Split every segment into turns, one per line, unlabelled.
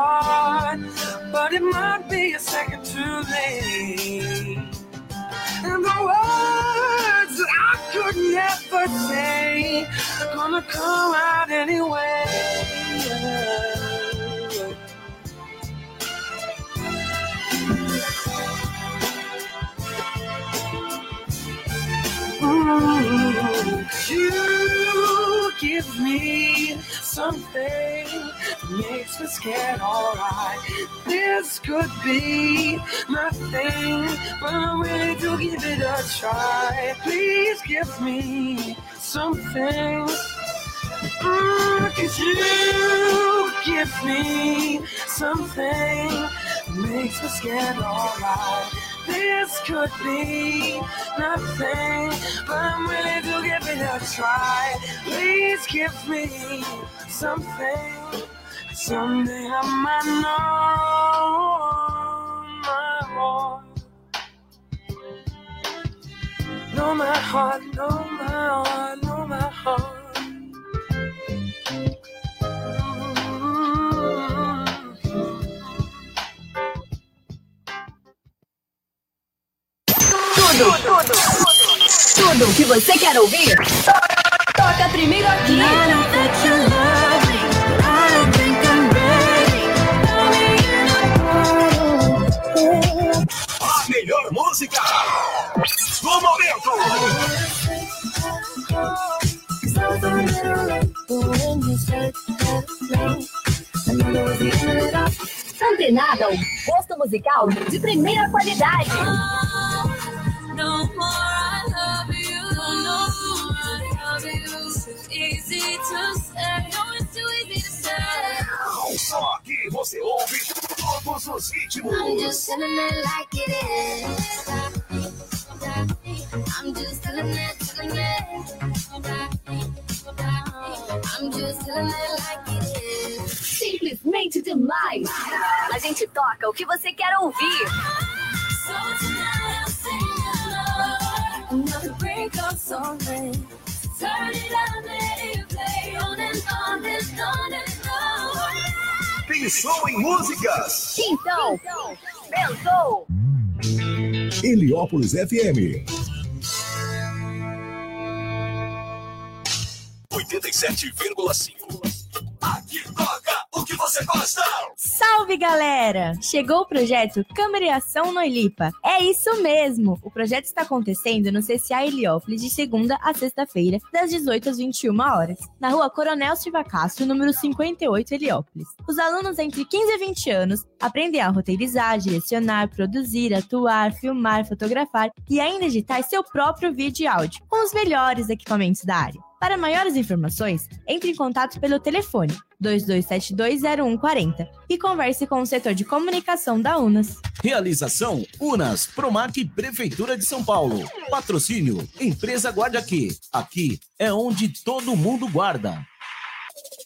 heart, but it might be a second too late. And the words that I could never say gonna come out anyway. Mm, you give me something makes me scared, alright. This could be my thing, but I'm ready to give it a try. Please give me something. Mm, could you give me something makes me scared, alright? This could be nothing, but I'm willing to give it a try. Please give me something, someday I might know my heart. Know my heart, know my heart, know my heart.
Tudo, tudo, tudo, tudo que você quer ouvir. Toca primeiro aqui.
Melhor música do momento.
Antenada, o gosto musical de primeira qualidade.
No more I love you, no more I love you. Easy to say,
Só aqui você ouve todos os
I'm
ritmos.
just telling it like it is. I'm just telling it, telling it. I'm just telling it like it is.
Simplesmente demais. A gente toca o que você quer ouvir.
So tonight I'm singing along. Another breakup song. man. Turn it up, let it play on and on and on and on.
Pensou em músicas?
Então, pensou?
Heliópolis FM. 87,5. Aqui toca o que você gosta.
Salve galera! Chegou o projeto Câmara e Ação no Ilipa. É isso mesmo! O projeto está acontecendo no CCA Heliópolis de segunda a sexta-feira, das 18 às 21 horas, na rua Coronel Silva Castro, número 58, Heliópolis. Os alunos entre 15 e 20 anos aprendem a roteirizar, direcionar, produzir, atuar, filmar, fotografar e ainda editar seu próprio vídeo e áudio, com os melhores equipamentos da área. Para maiores informações, entre em contato pelo telefone 22720140 e converse com o setor de comunicação da UNAS.
Realização Unas, Promac Prefeitura de São Paulo. Patrocínio Empresa Guarda Aqui. Aqui é onde todo mundo guarda.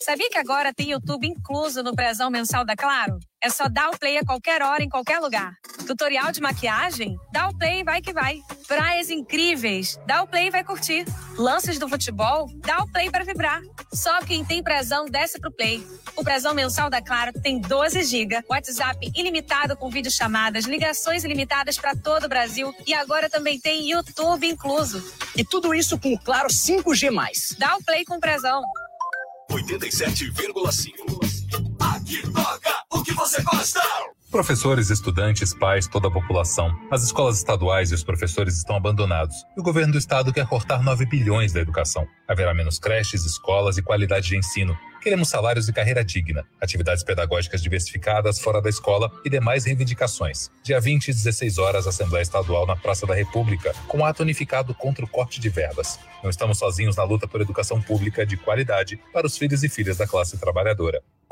Sabia que agora tem YouTube incluso no Prezão Mensal da Claro? É só dar o play a qualquer hora, em qualquer lugar. Tutorial de maquiagem? Dá o play e vai que vai. Praias incríveis? Dá o play e vai curtir. Lances do futebol? Dá o play para vibrar. Só quem tem Prezão desce pro play. O Prezão Mensal da Claro tem 12 GB, WhatsApp ilimitado com videochamadas, ligações ilimitadas para todo o Brasil e agora também tem YouTube incluso.
E tudo isso com o Claro 5G+.
Dá o play com Prezão.
87,5. Aqui toca o que você gosta.
Professores, estudantes, pais, toda a população. As escolas estaduais e os professores estão abandonados. E o governo do estado quer cortar 9 bilhões da educação. Haverá menos creches, escolas e qualidade de ensino. Queremos salários e carreira digna, atividades pedagógicas diversificadas fora da escola e demais reivindicações. Dia 20 às 16 horas, Assembleia Estadual na Praça da República, com ato unificado contra o corte de verbas. Não estamos sozinhos na luta por educação pública de qualidade para os filhos e filhas da classe trabalhadora.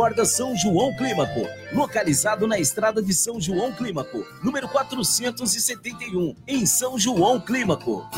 Corda São João Clímaco, localizado na estrada de São João Clímaco, número 471, em São João Clímaco.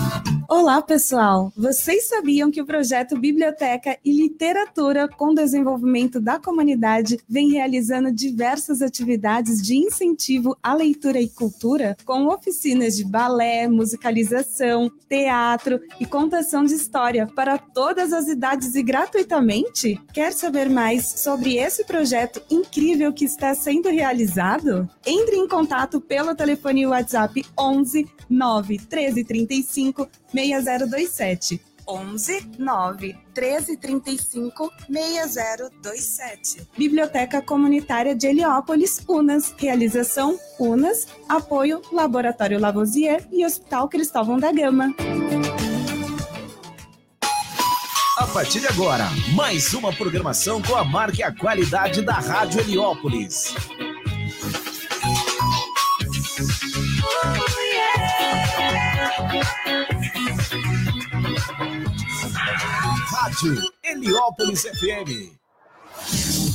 Olá, pessoal! Vocês sabiam que o projeto Biblioteca e Literatura com Desenvolvimento da Comunidade vem realizando diversas atividades de incentivo à leitura e cultura, com oficinas de balé, musicalização, teatro e contação de história para todas as idades e gratuitamente? Quer saber mais sobre esse projeto incrível que está sendo realizado? Entre em contato pelo telefone WhatsApp 11 9 13 35 6027. 11 9 13 35 6027. Biblioteca Comunitária de Heliópolis, Unas. Realização Unas. Apoio Laboratório Lavoisier e Hospital Cristóvão da Gama.
A partir de agora, mais uma programação com a marca e a qualidade da Rádio Heliópolis. Rádio Heliópolis FM.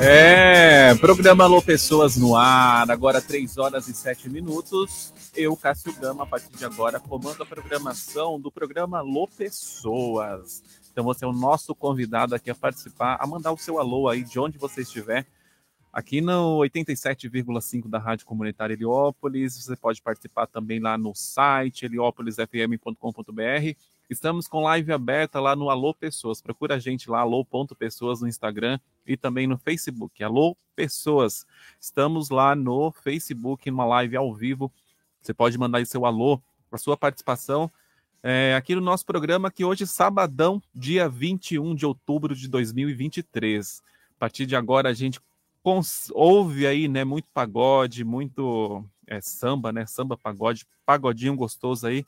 É, programa Alô Pessoas no ar, agora 3 horas e 7 minutos. Eu, Cássio Gama, a partir de agora, comando a programação do programa Alô Pessoas. Então você é o nosso convidado aqui a participar, a mandar o seu alô aí de onde você estiver. Aqui no 87,5 da Rádio Comunitária Heliópolis, você pode participar também lá no site heliópolisfm.com.br. Estamos com live aberta lá no Alô Pessoas. Procura a gente lá, alô.pessoas no Instagram e também no Facebook. Alô Pessoas. Estamos lá no Facebook, numa live ao vivo. Você pode mandar aí seu alô, a sua participação é, aqui no nosso programa, que hoje, sabadão, dia 21 de outubro de 2023. A partir de agora, a gente ouve aí, né, muito pagode, muito é, samba, né, samba, pagode, pagodinho gostoso aí,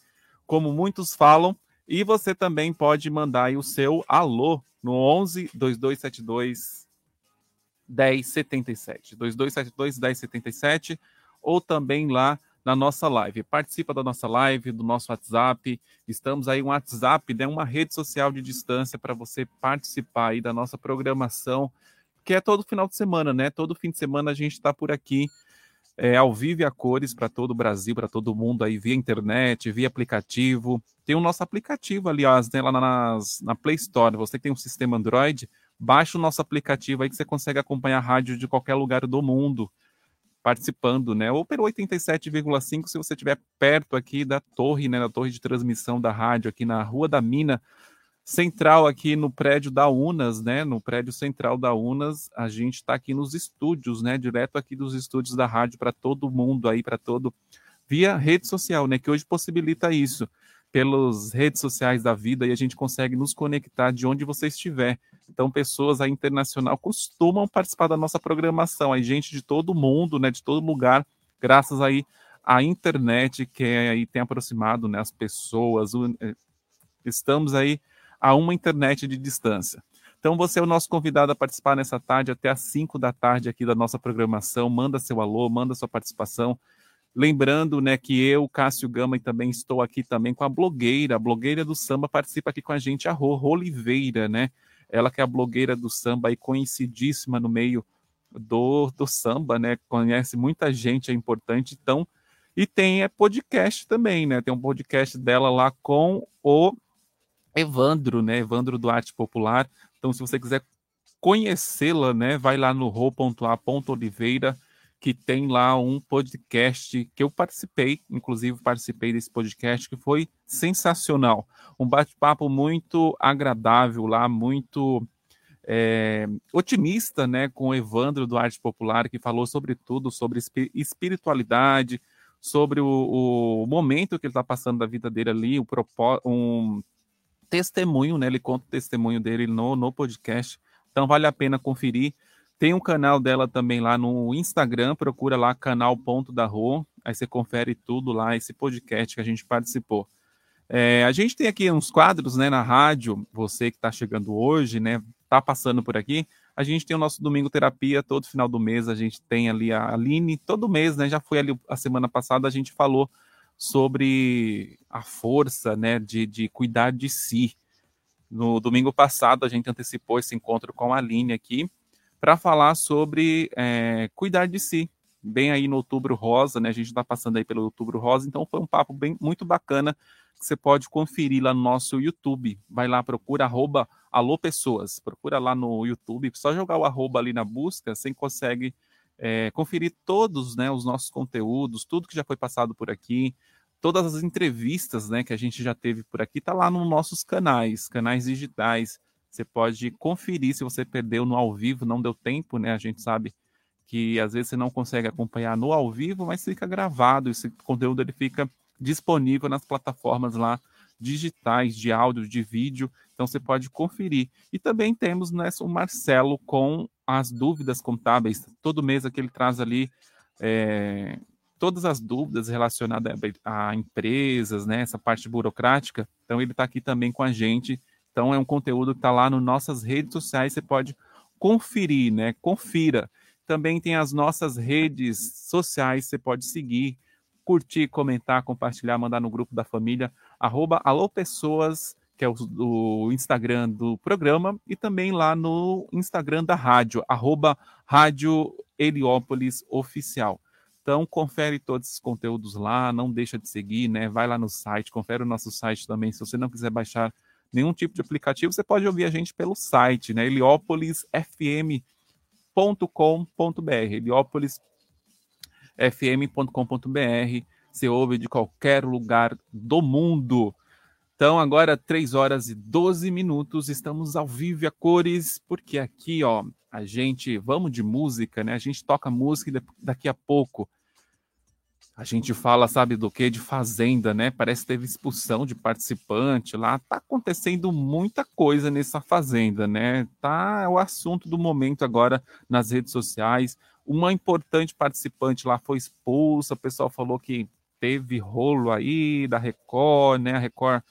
como muitos falam. E você também pode mandar aí o seu alô no 11 2272 1077. 2272 1077 ou também lá na nossa live. Participa da nossa live, do nosso WhatsApp. Estamos aí um WhatsApp, né, uma rede social de distância para você participar aí da nossa programação que é todo final de semana, né? Todo fim de semana a gente está por aqui, é, ao vivo e a cores para todo o Brasil, para todo mundo aí, via internet, via aplicativo. Tem o nosso aplicativo, aliás, né, lá nas, na Play Store. Você que tem um sistema Android, baixa o nosso aplicativo aí que você consegue acompanhar a rádio de qualquer lugar do mundo participando, né? Ou pelo 87,5 se você estiver perto aqui da torre, né, da torre de transmissão da rádio aqui na Rua da Mina, central aqui no prédio da Unas, né? No prédio central da Unas, a gente está aqui nos estúdios, né? Direto aqui dos estúdios da rádio para todo mundo aí, para todo via rede social, né? Que hoje possibilita isso. Pelas redes sociais da vida e a gente consegue nos conectar de onde você estiver. Então, pessoas aí internacional costumam participar da nossa programação, aí gente de todo mundo, né? De todo lugar, graças aí à internet que é, aí tem aproximado, né? As pessoas. Eh, estamos aí a uma internet de distância. Então você é o nosso convidado a participar nessa tarde até às 5 da tarde aqui da nossa programação. Manda seu alô, manda sua participação. Lembrando, né, que eu, Cássio Gama, e também estou aqui também com a blogueira, a blogueira do samba participa aqui com a gente, a Rô Oliveira, né? Ela que é a blogueira do samba e conhecidíssima no meio do, do samba, né? Conhece muita gente, é importante. Então, e tem é podcast também, né? Tem um podcast dela lá com o Evandro, né? Evandro do Arte Popular. Então, se você quiser conhecê-la, né, vai lá no ro.a.oliveira, que tem lá um podcast que eu participei, inclusive participei desse podcast, que foi sensacional. Um bate-papo muito agradável lá, muito é, otimista, né, com o Evandro do Arte Popular, que falou sobre tudo, sobre espiritualidade, sobre o, o momento que ele está passando da vida dele ali, um testemunho, né? Ele conta o testemunho dele no, no podcast. Então vale a pena conferir. Tem um canal dela também lá no Instagram, procura lá canal Ponto da Rua, aí você confere tudo lá, esse podcast que a gente participou. É, a gente tem aqui uns quadros né, na rádio, você que está chegando hoje, né? Tá passando por aqui. A gente tem o nosso Domingo Terapia, todo final do mês a gente tem ali a Aline, todo mês, né? Já foi ali a semana passada, a gente falou sobre a força né, de, de cuidar de si. No domingo passado, a gente antecipou esse encontro com a Aline aqui para falar sobre é, cuidar de si. Bem aí no outubro rosa, né? A gente está passando aí pelo outubro rosa, então foi um papo bem muito bacana que você pode conferir lá no nosso YouTube. Vai lá, procura arroba alô pessoas, procura lá no YouTube, só jogar o arroba ali na busca, você consegue é, conferir todos né, os nossos conteúdos, tudo que já foi passado por aqui, todas as entrevistas né, que a gente já teve por aqui, tá lá nos nossos canais, canais digitais. Você pode conferir se você perdeu no ao vivo, não deu tempo, né? A gente sabe que às vezes você não consegue acompanhar no ao vivo, mas fica gravado, esse conteúdo ele fica disponível nas plataformas lá digitais de áudio, de vídeo, então você pode conferir. E também temos né, o Marcelo com as dúvidas contábeis. Todo mês aqui ele traz ali é, todas as dúvidas relacionadas a, empresas, né, essa parte burocrática. Então, ele está aqui também com a gente. Então, é um conteúdo que está lá nas nossas redes sociais, você pode conferir, né? Confira. Também tem as nossas redes sociais, você pode seguir, curtir, comentar, compartilhar, mandar no grupo da família, arroba alô pessoas, que é o, o, Instagram do programa, e também lá no Instagram da rádio, arroba Rádio Heliópolis Oficial. Então, confere todos esses conteúdos lá, não deixa de seguir, né? Vai lá no site, confere o nosso site também. Se você não quiser baixar nenhum tipo de aplicativo, você pode ouvir a gente pelo site, né? heliópolisfm.com.br, heliópolisfm.com.br. Você ouve de qualquer lugar do mundo. Então, agora 3 horas e 12 minutos, estamos ao vivo a cores, porque aqui, ó, a gente, vamos de música, né? A gente toca música e daqui a pouco a gente fala, sabe do que? De fazenda, né? Parece que teve expulsão de participante lá. Tá acontecendo muita coisa nessa fazenda, né? Tá é o assunto do momento agora nas redes sociais. Uma importante participante lá foi expulsa. O pessoal falou que teve rolo aí da Record, né? A Record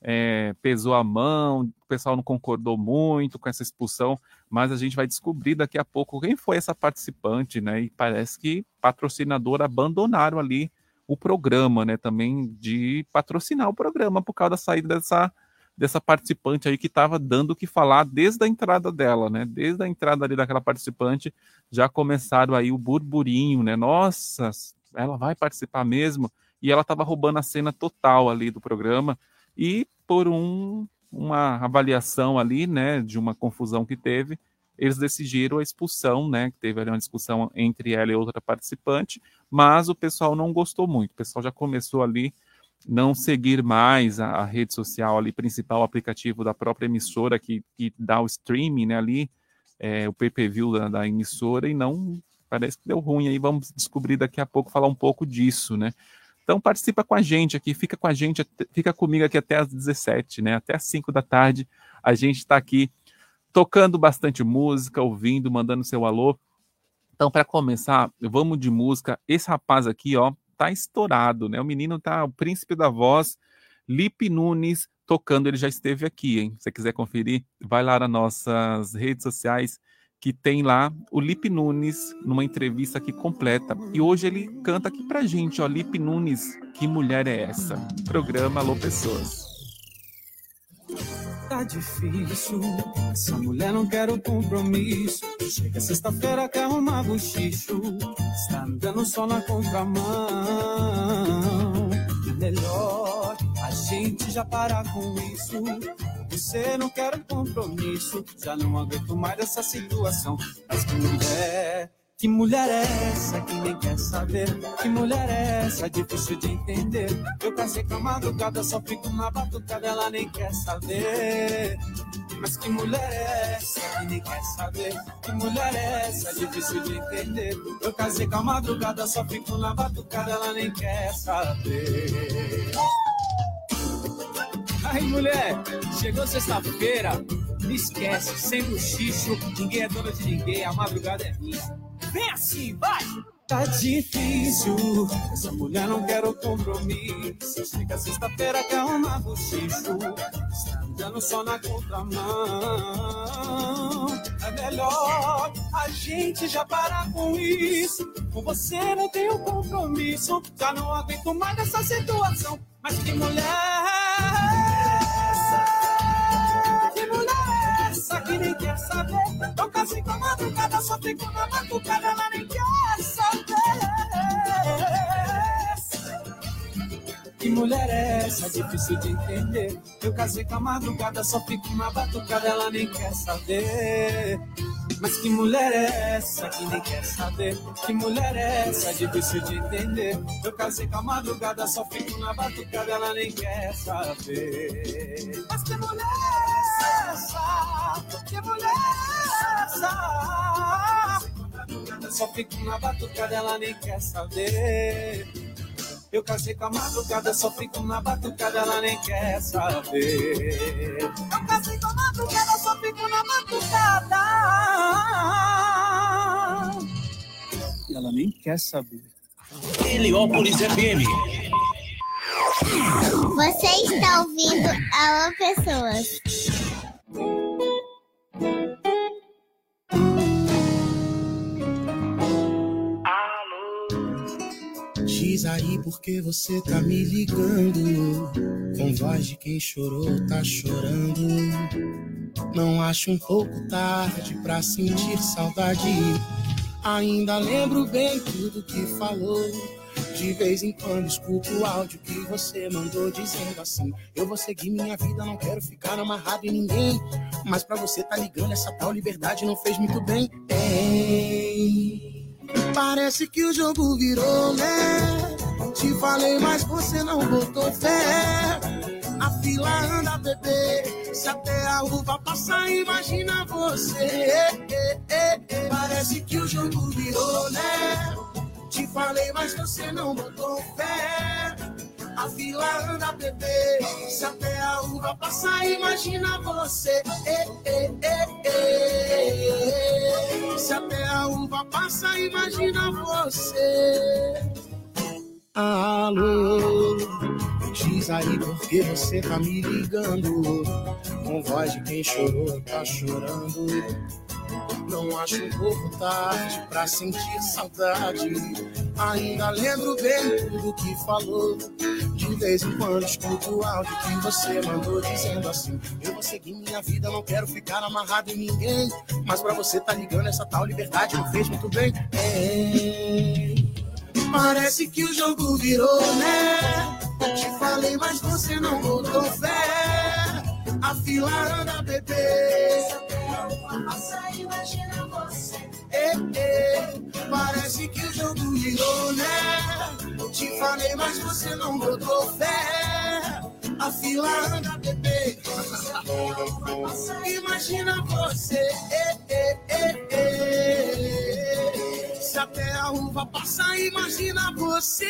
é, pesou a mão, o pessoal não concordou muito com essa expulsão, mas a gente vai descobrir daqui a pouco quem foi essa participante, né? E parece que patrocinador abandonaram ali o programa, né? Também de patrocinar o programa por causa da saída dessa, dessa participante aí que estava dando o que falar desde a entrada dela, né? Desde a entrada ali daquela participante já começaram aí o burburinho, né? Nossa, ela vai participar mesmo? E ela estava roubando a cena total ali do programa e por um, uma avaliação ali, né, de uma confusão que teve, eles decidiram a expulsão, né, que teve ali uma discussão entre ela e outra participante, mas o pessoal não gostou muito, o pessoal já começou ali não seguir mais a, a rede social ali principal, aplicativo da própria emissora que, que dá o streaming, né, ali, é, o pay-per-view da, da emissora, e não, parece que deu ruim aí, vamos descobrir daqui a pouco, falar um pouco disso, né, então participa com a gente aqui, fica com a gente, fica comigo aqui até às 17, né? Até às 5 da tarde. A gente está aqui tocando bastante música, ouvindo, mandando seu alô. Então, para começar, vamos de música. Esse rapaz aqui, ó, tá estourado, né? O menino tá o príncipe da voz, Lipe Nunes tocando, ele já esteve aqui, hein? Se você quiser conferir, vai lá nas nossas redes sociais que tem lá o Lipe Nunes numa entrevista aqui completa. E hoje ele canta aqui pra gente, ó, Lipe Nunes, que mulher é essa? Programa Alô Pessoas.
Tá difícil, essa mulher não quer o compromisso. Chega sexta-feira, quer arrumar bochicho. Está andando só na contramão. Melhor a gente já parar com isso. Você não quer um compromisso, já não aguento mais essa situação. Mas que mulher, que mulher é essa que nem quer saber? Que mulher é essa, difícil de entender? Eu casei com a madrugada, só fico na batucada, ela nem quer saber. Mas que mulher é essa que nem quer saber? Que mulher é essa, difícil de entender? Eu casei com a madrugada, só fico na batucada, ela nem quer saber. Ai, mulher, chegou sexta-feira, me esquece, sem bochicho, ninguém é dono de ninguém, a madrugada é minha. Vem assim, vai! Tá difícil, essa mulher não quer o compromisso. Chega sexta-feira, quer uma bochicho, está andando só na contramão. É melhor a gente já parar com isso. Com você não tenho compromisso, já não aguento mais essa situação. Mas que mulher saber. Eu casei com a madrugada, só fico na batucada, ela nem quer saber. Que mulher é essa? Difícil de entender. Eu casei com a madrugada, só fico na batucada, ela nem quer saber. Mas que mulher é essa que nem quer saber? Que mulher é essa? Difícil de entender. Eu casei com a madrugada, só fico na batucada, ela nem quer saber. Mas que mulher é essa? Que mulher é essa? Só fico na batucada, ela nem quer saber. Eu casei com a madrugada, só fico na batucada, ela nem quer saber. Eu casei com a madrugada, só fico na batucada. Ela nem quer saber.
Heliópolis FM.
Você está ouvindo Alô Pessoas.
Porque você tá me ligando. Com voz de quem chorou, tá chorando. Não acho um pouco tarde pra sentir saudade. Ainda lembro bem tudo que falou. De vez em quando escuto o áudio que você mandou dizendo assim: Eu vou seguir minha vida, não quero ficar amarrado em ninguém. Mas pra você tá ligando, essa tal liberdade não fez muito bem. Ei, parece que o jogo virou, né? Te falei, mas você não botou fé. A fila anda, bebê. Se até a uva passar, imagina você. Parece que o jogo virou, né? Te falei, mas você não botou fé. A fila anda, bebê. Se até a uva passar, imagina você. Se até a uva passa, imagina você. Alô, diz aí porque você tá me ligando. Com voz de quem chorou, tá chorando. Não acho um pouco tarde pra sentir saudade. Ainda lembro bem tudo que falou. De vez em quando escuto o áudio que você mandou dizendo assim: Eu vou seguir minha vida, não quero ficar amarrado em ninguém. Mas pra você tá ligando, essa tal liberdade não fez muito bem. É... Parece que o jogo virou, né? Te falei, mas você não botou fé. A fila anda, bebê.
imagina você.
É, é, parece que o jogo virou, né? Te falei, mas você não botou fé. A fila anda, bebê. Imagina você. É, é, é, é. Se até a uva passar, imagina você.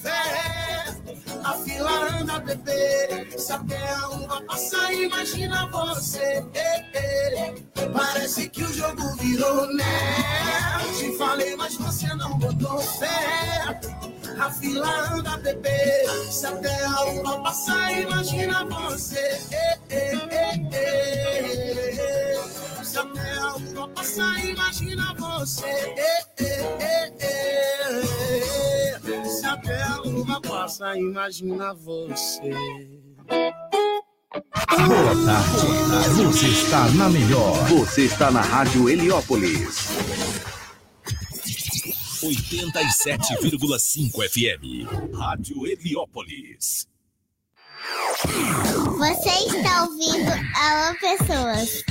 Fé, a fila anda, bebê. Se até a uva passar, imagina você. Parece que o jogo virou, né? Te falei, mas você não botou fé. A fila anda, bebê. Se até a uva passar, imagina você. Se até a uva passar, imagina você. Se até a uva passa, imagina você.
Boa tarde. Você está na melhor. Você está na Rádio Heliópolis.
87,5 FM. Rádio Heliópolis.
Você está ouvindo Alô Pessoas.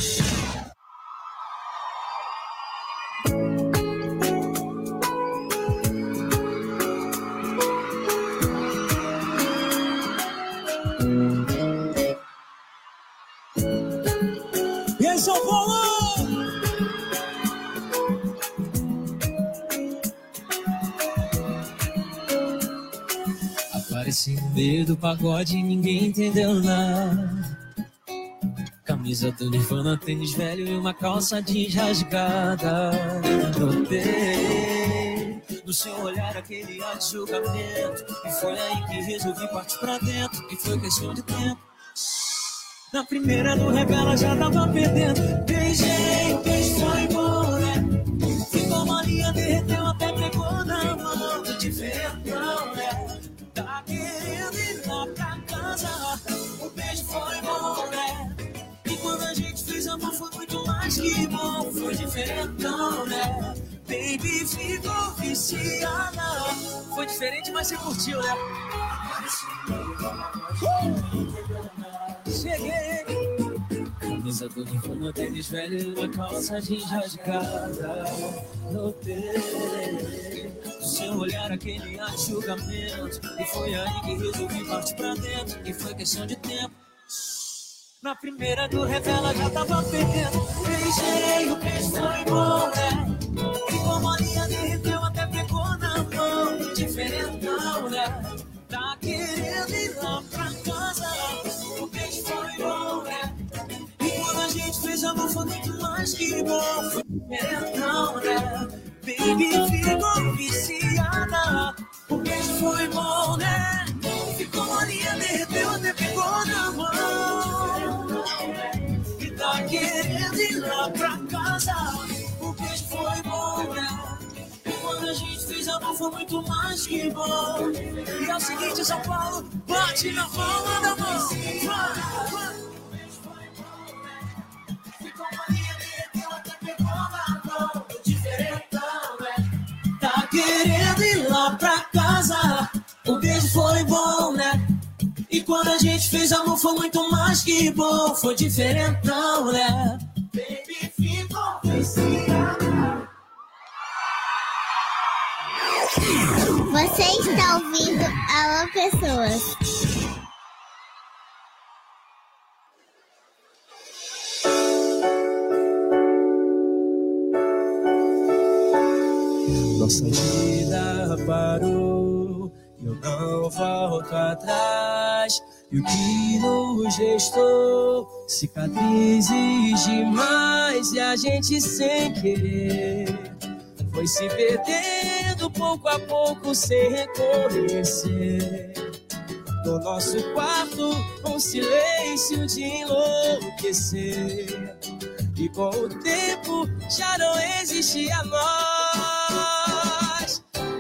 Apareci no meio do pagode ninguém entendeu nada. Camisa do Nirvana, tênis velho e uma calça jeans rasgada. Notei no seu olhar aquele ar de julgamento. E foi aí que resolvi partir pra dentro. E foi questão de tempo. Na primeira do revela já tava perdendo.
Bom, foi diferentão, né? Baby ficou viciada. Foi diferente, mas você curtiu, né? Cheguei. Camisa em forma, tênis velho uma calça jeans de casa. Notei do seu olhar aquele julgamento. E foi aí que resolvi partir pra dentro. E foi questão de tempo. Na primeira do revela já tava perdendo. Beijei, o beijo foi bom, né? E como a linha derreteu, até pegou na mão. Diferentão, né? Tá querendo ir lá pra casa. O beijo foi bom, né? E quando a gente fez amor foi muito mais que bom. Diferentão, né? Baby ficou viciada. O beijo foi bom, né? Ficou a linha derreteu, até pegou na mão. Querendo ir lá pra casa. O beijo foi bom, né? E quando a gente fez amor foi muito mais que bom. E é o seguinte, São Paulo, bate na palma da mão. Vai, vai. Querendo ir lá pra casa. O beijo foi bom, né? E quando a gente fez amor foi muito mais que bom. Foi diferentão, né? Baby, ficou viciada.
Você está ouvindo Alô Pessoas.
Nossa vida parou, eu não volto atrás. E o que nos gestou, cicatrizes demais. E a gente sem querer foi se perdendo pouco a pouco, sem reconhecer. No nosso quarto, um silêncio de enlouquecer. E com o tempo já não existia nós.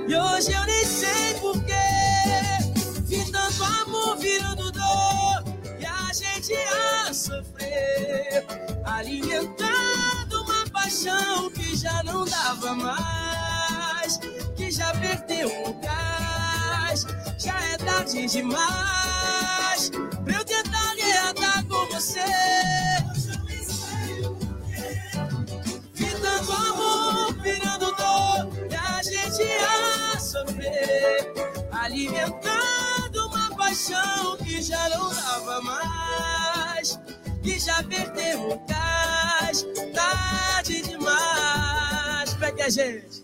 E hoje eu nem sei sofrer. Alimentando uma paixão que já não dava mais. Que já perdeu o gás. Já é tarde demais. Pra eu tentar reatar com você. Vi tanto amor virando dor e a gente a sofrer, alimentando uma paixão que já não dava mais, que já perdeu o gás, tarde demais. Pra que a gente?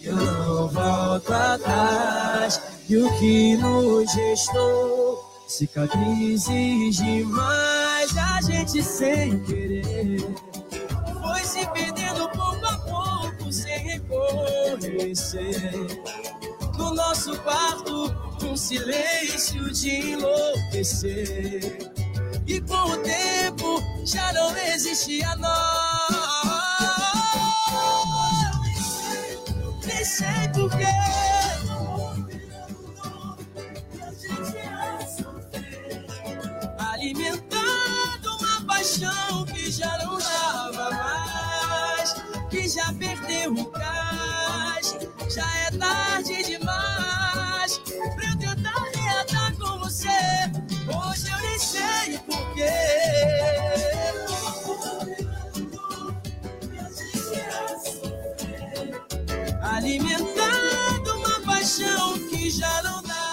Eu não volto atrás, e o que nos restou? Cicatrizes demais, a gente sem querer foi se perdendo pouco a pouco, sem reconhecer. No nosso quarto, um silêncio de enlouquecer. E com o tempo já não existia nós. Nem sei porquê. alimentando uma paixão que já não dava mais, que já perdeu o gás, já é tarde demais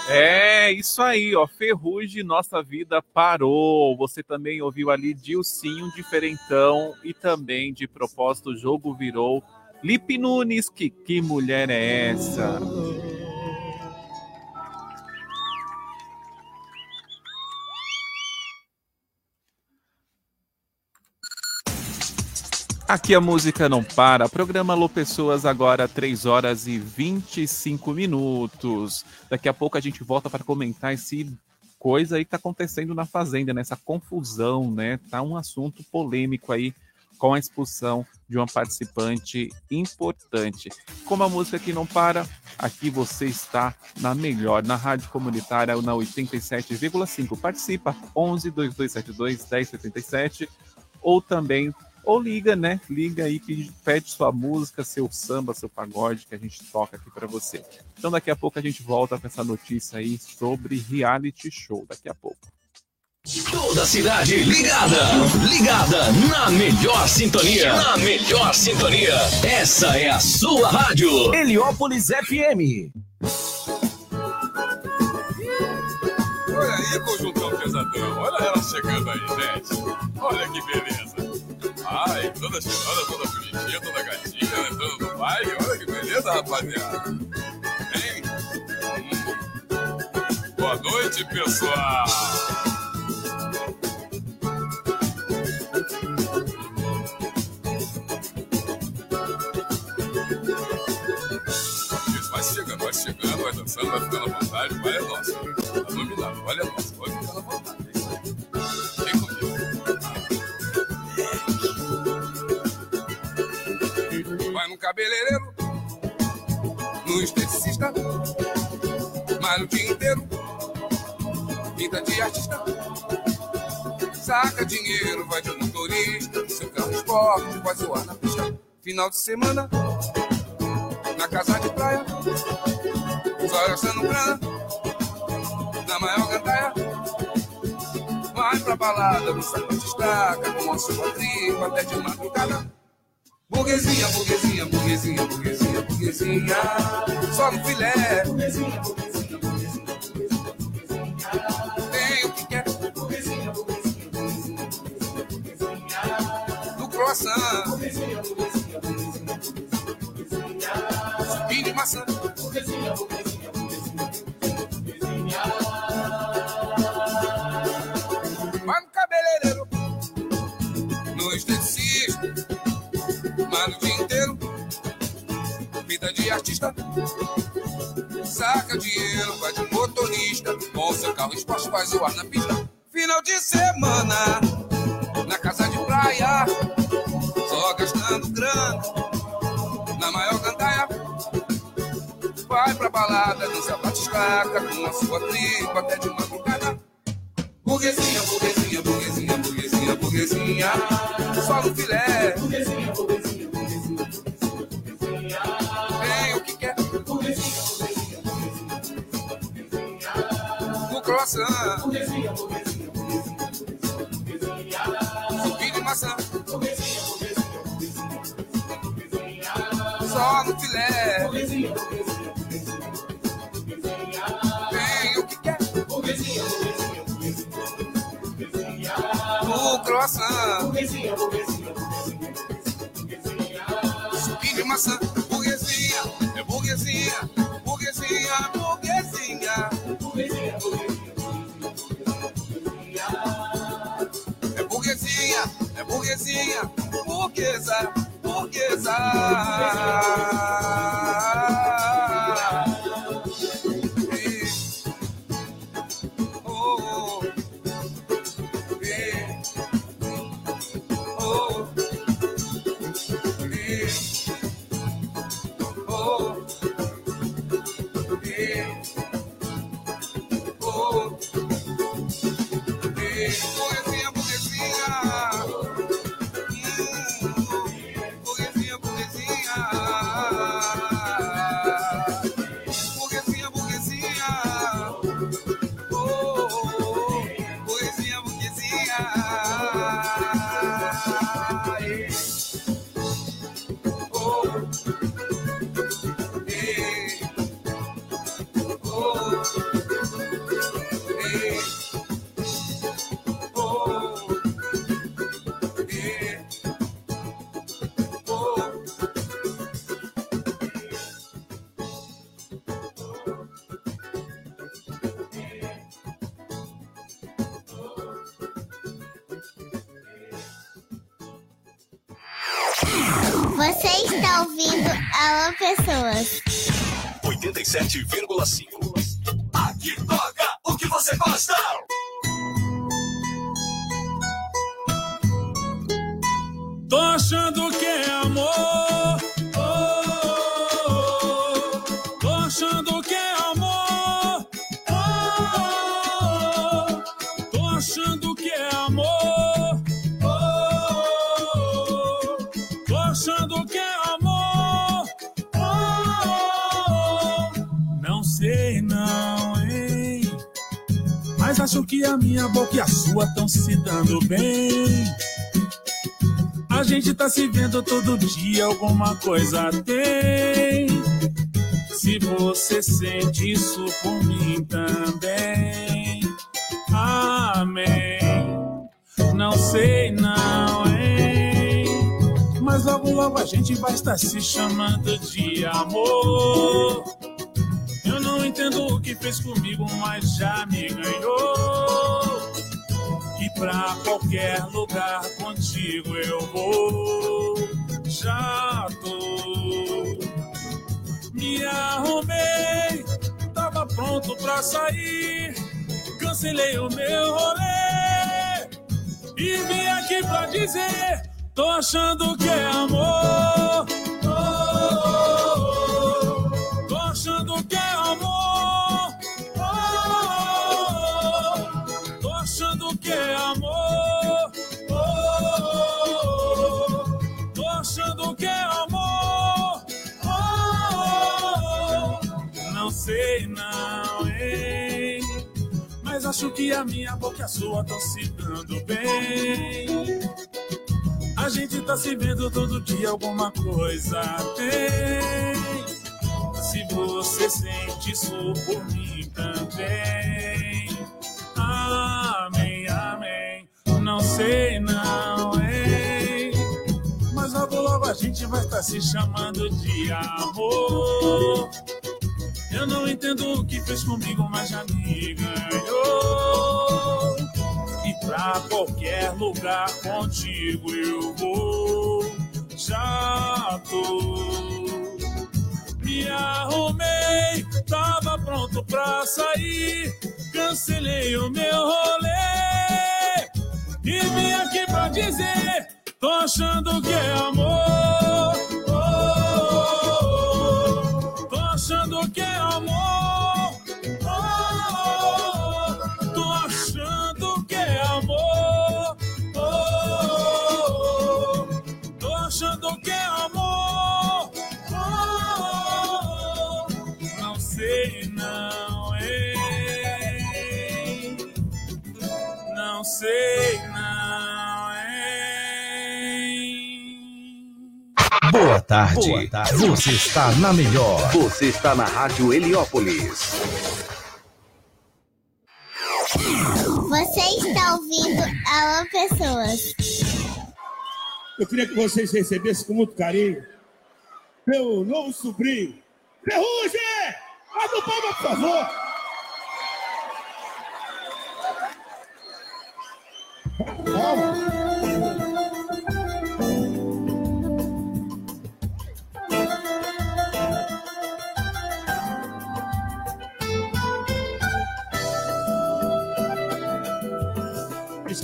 É isso aí, ó. Ferrugem, nossa vida parou. Você também ouviu ali Dilcinho, diferentão e também de propósito o jogo virou. Lipe Nunes, que, que mulher é essa? Aqui a música não para. Programa Alô Pessoas agora 3 horas e 25 minutos. Daqui a pouco a gente volta para comentar esse coisa aí que tá acontecendo na fazenda, nessa confusão, né? Tá um assunto polêmico aí com a expulsão de uma participante importante. Como a música aqui não para, aqui você está na melhor, na rádio comunitária, na 87,5. Participa 11 2272 1077 ou também ou liga, né? Liga aí, pede, pede sua música, seu samba, seu pagode que a gente toca aqui para você. Então daqui a pouco a gente volta com essa notícia aí sobre reality show daqui a pouco.
Toda a cidade ligada, ligada na melhor sintonia, na melhor sintonia. Essa é a sua rádio.
Heliópolis FM.
Olha aí, conjuntão pesadão. Olha ela chegando aí, gente. Olha que beleza. Ai, toda cheirosa, toda bonitinha, toda gatinha, né? Toda no baile. Olha que beleza, rapaziada. Hein? Hum. Boa noite, pessoal. Isso, vai chegando, vai chegando, vai dançando, vai ficando à vontade. Vai é nosso. Cabeleireiro, no esteticista, malha o dia inteiro, pinta de artista, saca dinheiro, vai de motorista, seu carro esporte, vai zoar na pista. Final de semana, na casa de praia, só gastando grana, na maior gandaia. Vai pra balada, no saco de estaca, com a sua tripa até de madrugada. Burguesinha, burguesinha, burguesinha, burguesinha, burguesinha, só no filé. Burguesinha, burguesinha, burguesinha, burguesinha, tem o que quer. Burguesinha, burguesinha, burguesinha, burguesinha, do croissant. Burguesinha, burguesinha, burguesinha, burguesinha, maçã. Burguesinha, burguesinha, vida de artista. Saca dinheiro, vai de motorista, com seu carro esporte faz o ar na pista. Final de semana, na casa de praia, só gastando grana, na maior gandaia. Vai pra balada, dança batiscaca, com a sua tripa até de madrugada. Burguesinha, burguesinha, burguesinha, burguesinha, burguesinha, só no filé. Burguesinha, croissant. Burguesinha, burguesinha, burguesinha, burguesinha, supim de maçã. Burguesinha, burguesinha, burguesinha, burguesinha, só no filé. Burguesinha, burguesinha, burguesinha, burguesinha, tem o que quer. Burguesinha, burguesinha, burguesinha, no croissant. Burguesinha, burguesinha, burguesinha, burguesinha, supim de maçã. Burguesinha, é burguesinha, burguesinha, burguesa, burguesa.
87,5. Aqui
se dando bem. A gente tá se vendo todo dia, alguma coisa tem. Se você sente isso por mim também. Amém. Não sei não, hein? Mas logo logo a gente vai estar se chamando de amor. Eu não entendo o que fez comigo, mas já me ganhou. Pra qualquer lugar contigo eu vou. Já tô. Me arrumei, tava pronto pra sair. Cancelei o meu rolê. E vim aqui pra dizer: tô achando que é amor. Acho que a minha boca e a sua estão se dando bem. A gente tá se vendo todo dia, alguma coisa tem. Se você sente isso por mim também. Amém, amém. Não sei não, hein? Mas logo logo a gente vai estar se chamando de amor. Eu não entendo o que fez comigo, mas já me ganhou. E pra qualquer lugar contigo eu vou. Já tô. Me arrumei, tava pronto pra sair. Cancelei o meu rolê. E vim aqui pra dizer: tô achando que é amor.
Boa tarde.
Boa tarde.
Você está na melhor. Você está na Rádio Heliópolis.
Você está ouvindo Alô Pessoas.
Eu queria que vocês recebessem com muito carinho meu novo sobrinho, Ferrugem! Abre o palma, por favor!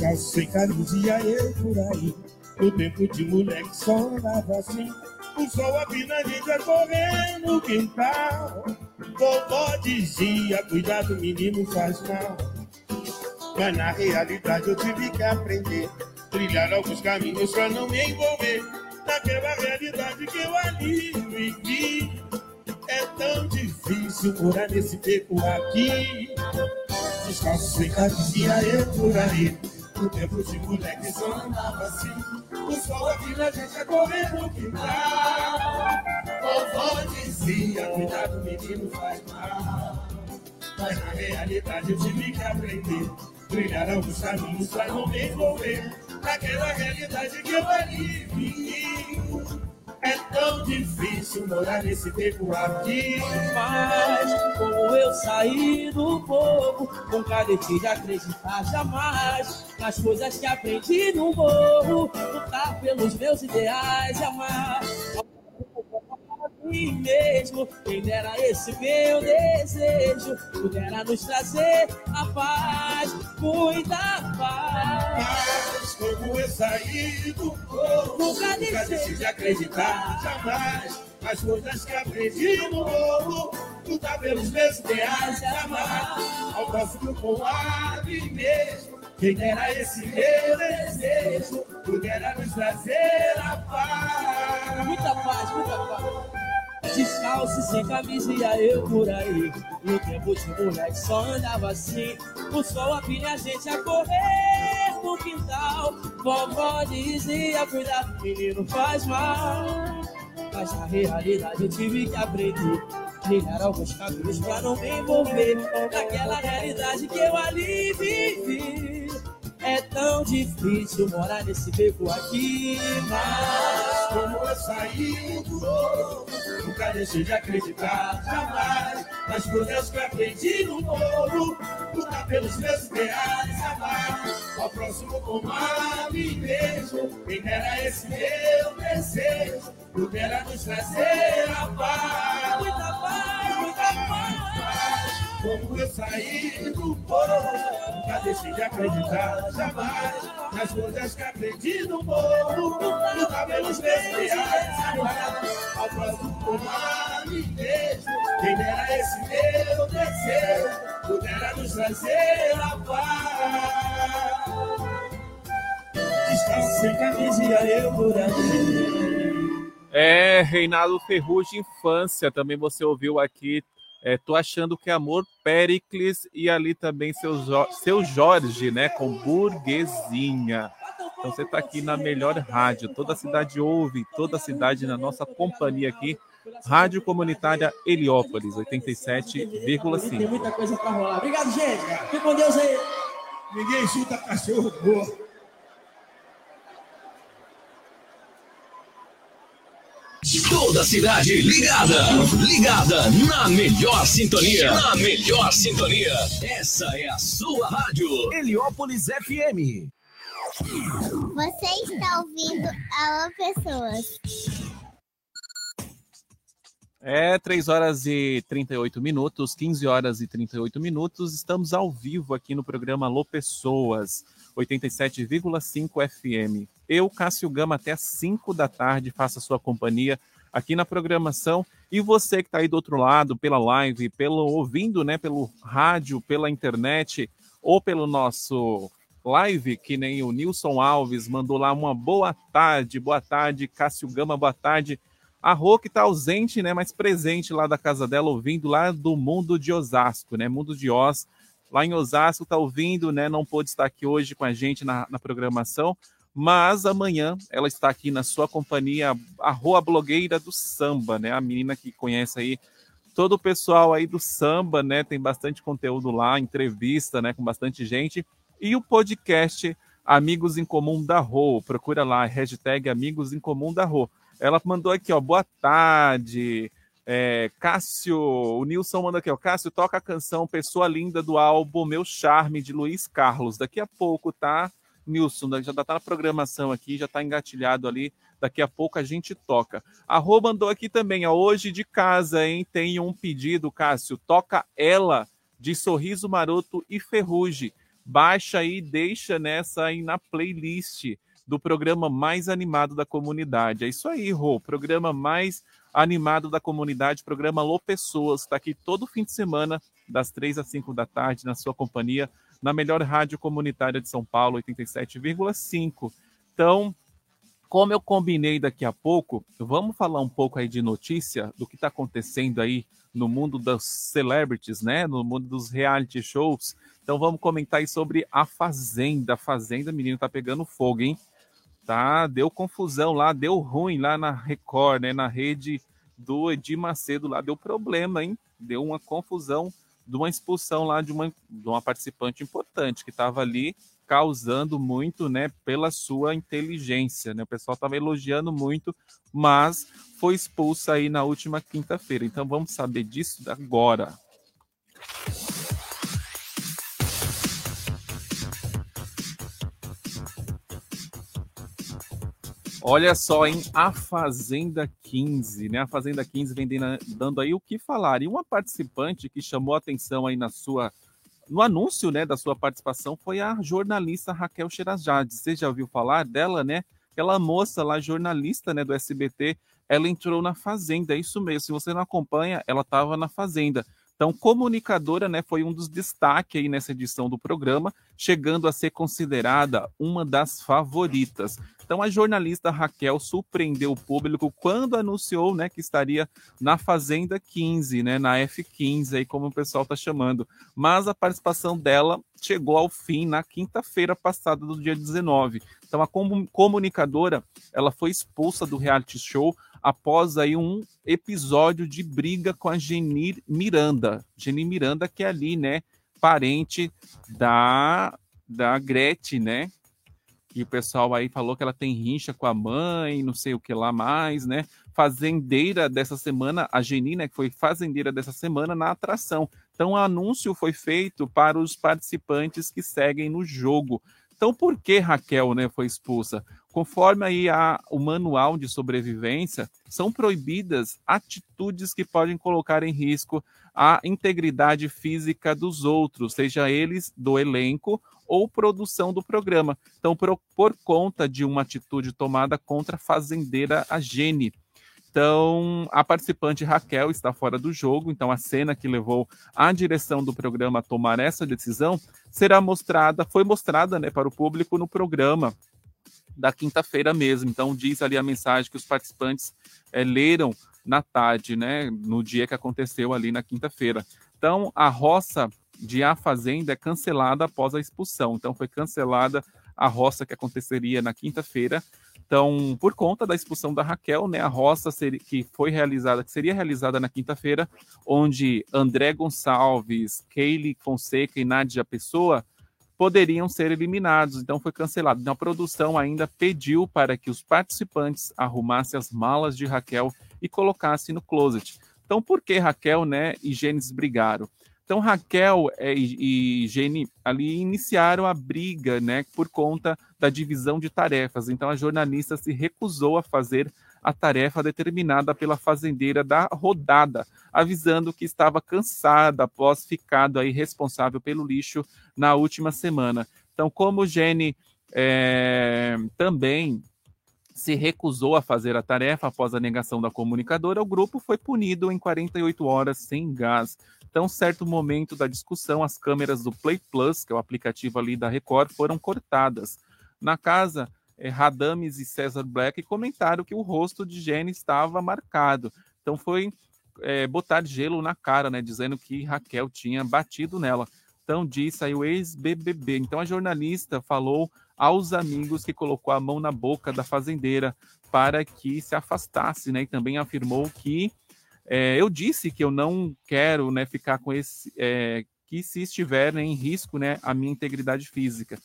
Descalço sem camisa eu por aí. No tempo de moleque só andava assim. O sol a pinadinha correndo no quintal. Vovó dizia, cuidado menino faz mal. Mas na realidade eu tive que aprender. Trilhar alguns caminhos pra não me envolver. Naquela realidade que eu ali vivi. É tão difícil morar nesse beco aqui. Descalço sem camisa eu por aí. No tempo de moleque só andava assim. O sol aqui na gente é correndo que dá. Vovó dizia, cuidado menino faz mal. Mas na realidade eu tive que aprender. Trilhar alguns caminhos pra não me envolver. Naquela realidade que eu ali vivi. É tão difícil morar nesse tempo aqui.
Mas como eu saí do povo, com cadete de acreditar jamais nas coisas que aprendi no morro, lutar pelos meus ideais, amar. Mim mesmo, quem dera esse meu desejo, pudera nos trazer a paz, muita paz.
Mas como eu saí do corpo,
Nunca
nunca deixei de acreditar, jamais. As coisas que aprendi no morro, lutar pelos meus ideais, amar ao próximo com a mim mesmo. Quem dera esse meu desejo, pudera nos trazer a paz.
Muita paz, muita paz. Descalço sem camisa ia eu por aí. No tempo de moleque só andava assim. O sol a pilha a gente a correr no quintal. Vovó dizia: cuidado, menino faz mal. Mas na realidade eu tive que aprender. Trilhar alguns caminhos pra não me envolver naquela realidade que eu ali vivi. É tão difícil morar nesse beco aqui, mas
como eu saí do morro, nunca deixei de acreditar, jamais. Nas coisas que aprendi no morro, lutar pelos meus ideais, amar ao próximo a mim mesmo. Quem dera esse meu desejo, pudera nos trazer a paz. Como eu saí do morro, nunca deixei de acreditar, jamais. Nas coisas que aprendi no pelos meus ideais, amar ao próximo a mim mesmo. Quem dera esse meu desejo, pudera nos trazer a paz. Descalço sem camisa ia eu por.
É, Reinaldo Ferrugem Infância, também você ouviu aqui. É, tô achando que é amor Pericles e ali também seu, Jo- seu Jorge, né, com burguesinha. Então você tá aqui na melhor rádio, toda a cidade ouve, toda a cidade na nossa companhia aqui, Rádio Comunitária Heliópolis,
Tem
87,5.
muita coisa pra rolar. Obrigado, gente. Fique com Deus aí.
Ninguém chuta cachorro morto.
Toda a cidade ligada, ligada na melhor sintonia, na melhor sintonia. Essa é a sua rádio.
Heliópolis FM.
Você está ouvindo Alô Pessoas.
É 3 horas e 38 minutos, 15 horas e 38 minutos. Estamos ao vivo aqui no programa Alô Pessoas, 87,5 FM. Eu, Cássio Gama, até às 5 da tarde, faço a sua companhia aqui na programação. E você que está aí do outro lado, pela live, pelo ouvindo, né, pelo rádio, pela internet ou pelo nosso live, que nem o Nilson Alves mandou lá uma boa tarde, boa tarde, Cássio Gama, boa tarde. A Rô que está ausente, né, mas presente lá da casa dela, ouvindo lá do mundo de Osasco, né, mundo de Oz, lá em Osasco, está ouvindo, né, não pôde estar aqui hoje com a gente na, na programação, mas amanhã ela está aqui na sua companhia, a Rô, a blogueira do samba, né, a menina que conhece aí todo o pessoal aí do samba, né, tem bastante conteúdo lá, entrevista, né, com bastante gente, e o podcast Amigos em Comum da Rô, procura lá, hashtag Amigos em Comum da Rô. Ela mandou aqui, ó, boa tarde. É, Cássio, o Nilson mandou aqui, ó. Cássio, toca a canção Pessoa Linda do álbum Meu Charme, de Luiz Carlos. Daqui a pouco, tá? Nilson, já tá na programação aqui, já tá engatilhado ali. Daqui a pouco a gente toca. A Rô mandou aqui também, ó. Hoje de casa, hein? Tem um pedido, Cássio. Toca ela, de Sorriso Maroto e Ferrugem. Baixa aí, deixa nessa aí na playlist do programa mais animado da comunidade. É isso aí, Rô. Programa mais animado da comunidade, programa Alô Pessoas. Está aqui todo fim de semana, das três às cinco da tarde, na sua companhia, na melhor rádio comunitária de São Paulo, 87,5. Então, como eu combinei daqui a pouco, vamos falar um pouco aí de notícia do que está acontecendo aí no mundo das celebrities, né? No mundo dos reality shows. Então vamos comentar aí sobre a Fazenda. A Fazenda, menino, tá pegando fogo, hein? Tá, deu confusão lá, deu ruim lá na Record, né? Na rede do Edir Macedo lá, deu problema, hein? Deu uma confusão de uma expulsão lá de uma, de uma participante importante que estava ali causando muito, né, pela sua inteligência, né? O pessoal estava elogiando muito, mas foi expulsa aí na última quinta-feira. Então vamos saber disso agora. Olha só, em A Fazenda 15, né? A Fazenda 15 vem dando aí o que falar. E uma participante que chamou atenção aí na sua no anúncio, né, da sua participação foi a jornalista Raquel Sherazade. Você já ouviu falar dela, né? Aquela moça lá, jornalista, né, do SBT, ela entrou na Fazenda, é isso mesmo. Se você não acompanha, ela estava na Fazenda. Então, comunicadora, né, foi um dos destaques aí nessa edição do programa, chegando a ser considerada uma das favoritas. Então, a jornalista Raquel surpreendeu o público quando anunciou, né, que estaria na Fazenda 15, né, na F15, aí como o pessoal está chamando. Mas a participação dela chegou ao fim na quinta-feira passada do dia 19. Então, a comunicadora, ela foi expulsa do reality show após aí um episódio de briga com a Geni Miranda. Geni Miranda, que é ali, né, parente da, da Gretchen, né? E o pessoal aí falou que ela tem rincha com a mãe, não sei o que lá mais, né? Fazendeira dessa semana, a Geni, né, que foi fazendeira dessa semana na atração. Então, o anúncio foi feito para os participantes que seguem no jogo. Então, por que Raquel né, foi expulsa? Conforme aí a, o manual de sobrevivência, são proibidas atitudes que podem colocar em risco a integridade física dos outros, seja eles do elenco ou produção do programa. Então, por, por conta de uma atitude tomada contra a fazendeira Agene. Então, a participante Raquel está fora do jogo, então a cena que levou a direção do programa a tomar essa decisão será mostrada, foi mostrada né, para o público no programa da quinta-feira mesmo. Então, diz ali a mensagem que os participantes é, leram na tarde, né, no dia que aconteceu ali na quinta-feira. Então, a roça de A Fazenda é cancelada após a expulsão. Então, foi cancelada a roça que aconteceria na quinta-feira então, por conta da expulsão da Raquel, né, a roça seria, que foi realizada, que seria realizada na quinta-feira, onde André Gonçalves, Keile Fonseca e Nádia Pessoa poderiam ser eliminados, então foi cancelado. Então, a produção ainda pediu para que os participantes arrumassem as malas de Raquel e colocassem no closet. Então, por que Raquel né, e Gênesis brigaram? Então, Raquel é, e, e Jenny ali iniciaram a briga, né, por conta da divisão de tarefas. Então, a jornalista se recusou a fazer a tarefa determinada pela fazendeira da rodada, avisando que estava cansada após ficado aí responsável pelo lixo na última semana. Então, como Jenny é, também se recusou a fazer a tarefa após a negação da comunicadora, o grupo foi punido em 48 horas sem gás. Então, certo momento da discussão, as câmeras do Play Plus, que é o aplicativo ali da Record, foram cortadas. Na casa, é, Radames e César Black comentaram que o rosto de Jenny estava marcado. Então, foi é, botar gelo na cara, né, dizendo que Raquel tinha batido nela. Então, disse aí o ex-BBB. Então, a jornalista falou aos amigos que colocou a mão na boca da fazendeira para que se afastasse, né? E também afirmou que é, eu disse que eu não quero né, ficar com esse. É, que se estiver né, em risco né, a minha integridade física.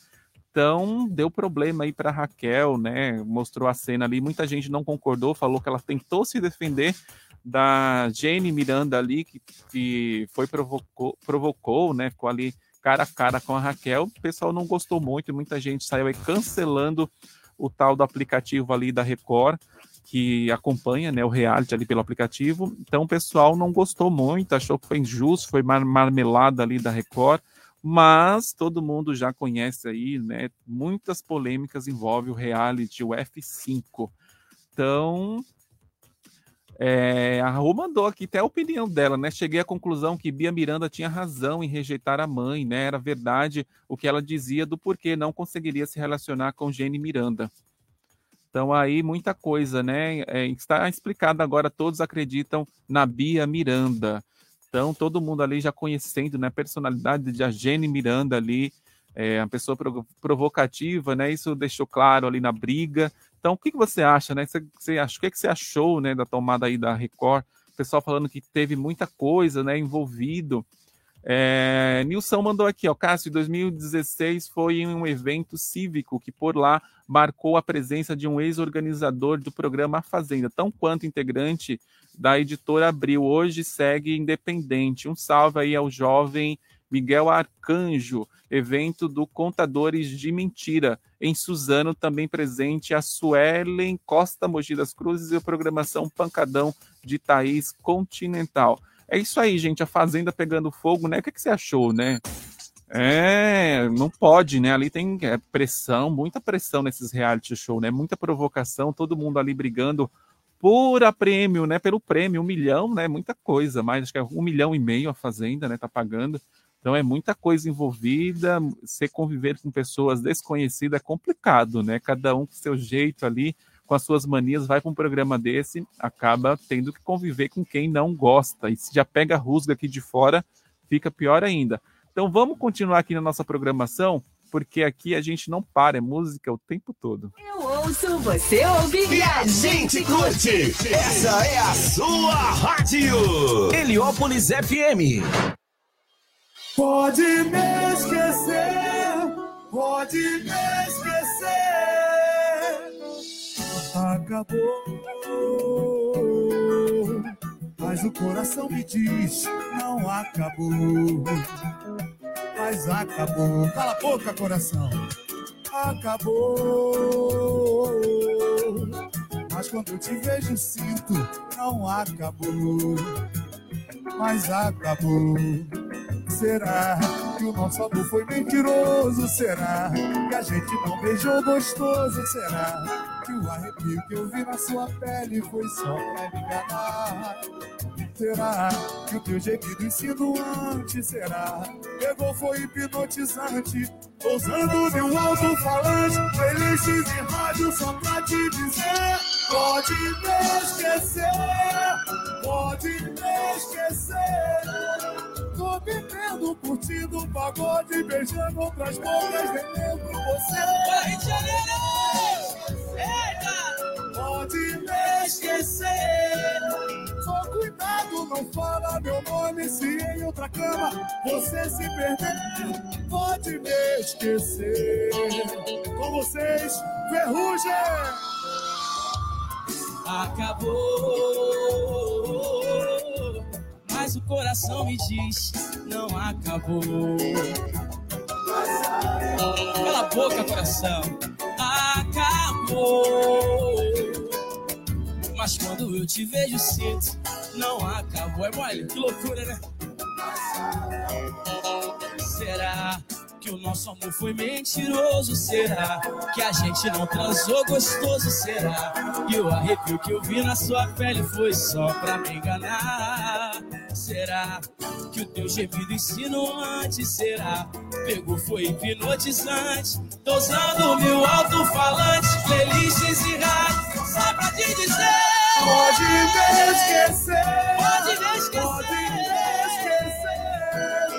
Então, deu problema aí para Raquel, né? Mostrou a cena ali. Muita gente não concordou, falou que ela tentou se defender da Jane Miranda ali, que, que foi provocou, provocou, né? Ficou ali cara a cara com a Raquel. O pessoal não gostou muito, muita gente saiu aí cancelando o tal do aplicativo ali da Record que acompanha né, o reality ali pelo aplicativo. Então o pessoal não gostou muito, achou que foi injusto, foi mar marmelada ali da Record, mas todo mundo já conhece aí, né? Muitas polêmicas envolvem o reality, o F5. Então, é, a Rô mandou aqui até a opinião dela, né? Cheguei à conclusão que Bia Miranda tinha razão em rejeitar a mãe, né? Era verdade o que ela dizia do porquê não conseguiria se relacionar com Jenny Miranda. Então aí muita coisa, né? É, está explicado agora, todos acreditam na Bia Miranda. Então todo mundo ali já conhecendo, né? A personalidade de a Jenny Miranda ali, é, uma pessoa provocativa, né? Isso deixou claro ali na briga. Então o que, que você acha, né? Você, você acha, o que, que você achou, né? Da tomada aí da Record? O pessoal falando que teve muita coisa, né? Envolvido. É, Nilson mandou aqui, ó, Cássio, 2016 foi um evento cívico que por lá marcou a presença de um ex-organizador do programa A Fazenda, tão quanto integrante da editora Abril, hoje segue independente. Um salve aí ao jovem Miguel Arcanjo, evento do Contadores de Mentira. Em Suzano, também presente a Suelen Costa Mogi das Cruzes e a programação Pancadão de Thaís Continental. É isso aí, gente. A Fazenda pegando fogo, né? O que, que você achou, né? É, não pode, né? Ali tem é, pressão, muita pressão nesses reality show, né? Muita provocação, todo mundo ali brigando por a prêmio, né? Pelo prêmio, um milhão, né? Muita coisa, mais acho que é um milhão e meio a Fazenda, né? Tá pagando. Então é muita coisa envolvida. Você conviver com pessoas desconhecidas é complicado, né? Cada um com seu jeito ali, com as suas manias, vai para um programa desse, acaba tendo que conviver com quem não gosta. E se já pega rusga aqui de fora, fica pior ainda. Então vamos continuar aqui na nossa programação, porque aqui a gente não para, é música o tempo todo.
Eu ouço, você ouve
E a gente curte. Essa é a sua rádio.
Heliópolis FM.
Pode me esquecer, pode me esquecer. Acabou, mas o coração me diz: não acabou. Mas acabou. Cala a boca, coração. Acabou. Mas quando eu te vejo, sinto: não acabou. Mas acabou. Será que o nosso amor foi mentiroso? Será que a gente não beijou gostoso? Será que o arrepio que eu vi na sua pele foi só pra me enganar? Será que o teu gemido insinuante? Será? Pegou, foi hipnotizante. Usando de um alto-falante, playlists e rádio só pra te dizer: Pode me esquecer, pode me esquecer. Tô vivendo, curtindo o pagode, beijando outras bocas, lembro você. Rio de Janeiro! Eita! Pode me esquecer. Só cuidado, não fala meu nome se em outra cama você se perder. Pode me esquecer. Com vocês, Ferrugem!
Acabou, mas o coração me diz: não acabou. Cala a boca, coração. Acabou. Mas quando eu te vejo, sinto: não acabou. É mole, que loucura, né? Será que o nosso amor foi mentiroso? Será que a gente não transou gostoso? Será que o arrepio que eu vi na sua pele foi só pra me enganar? Será que o teu gemido insinuante? Será? Pegou, foi hipnotizante. Tô usando meu alto-falante, playlists e rádio, só pra te dizer.
Pode me esquecer.
Pode me esquecer.
Pode me esquecer.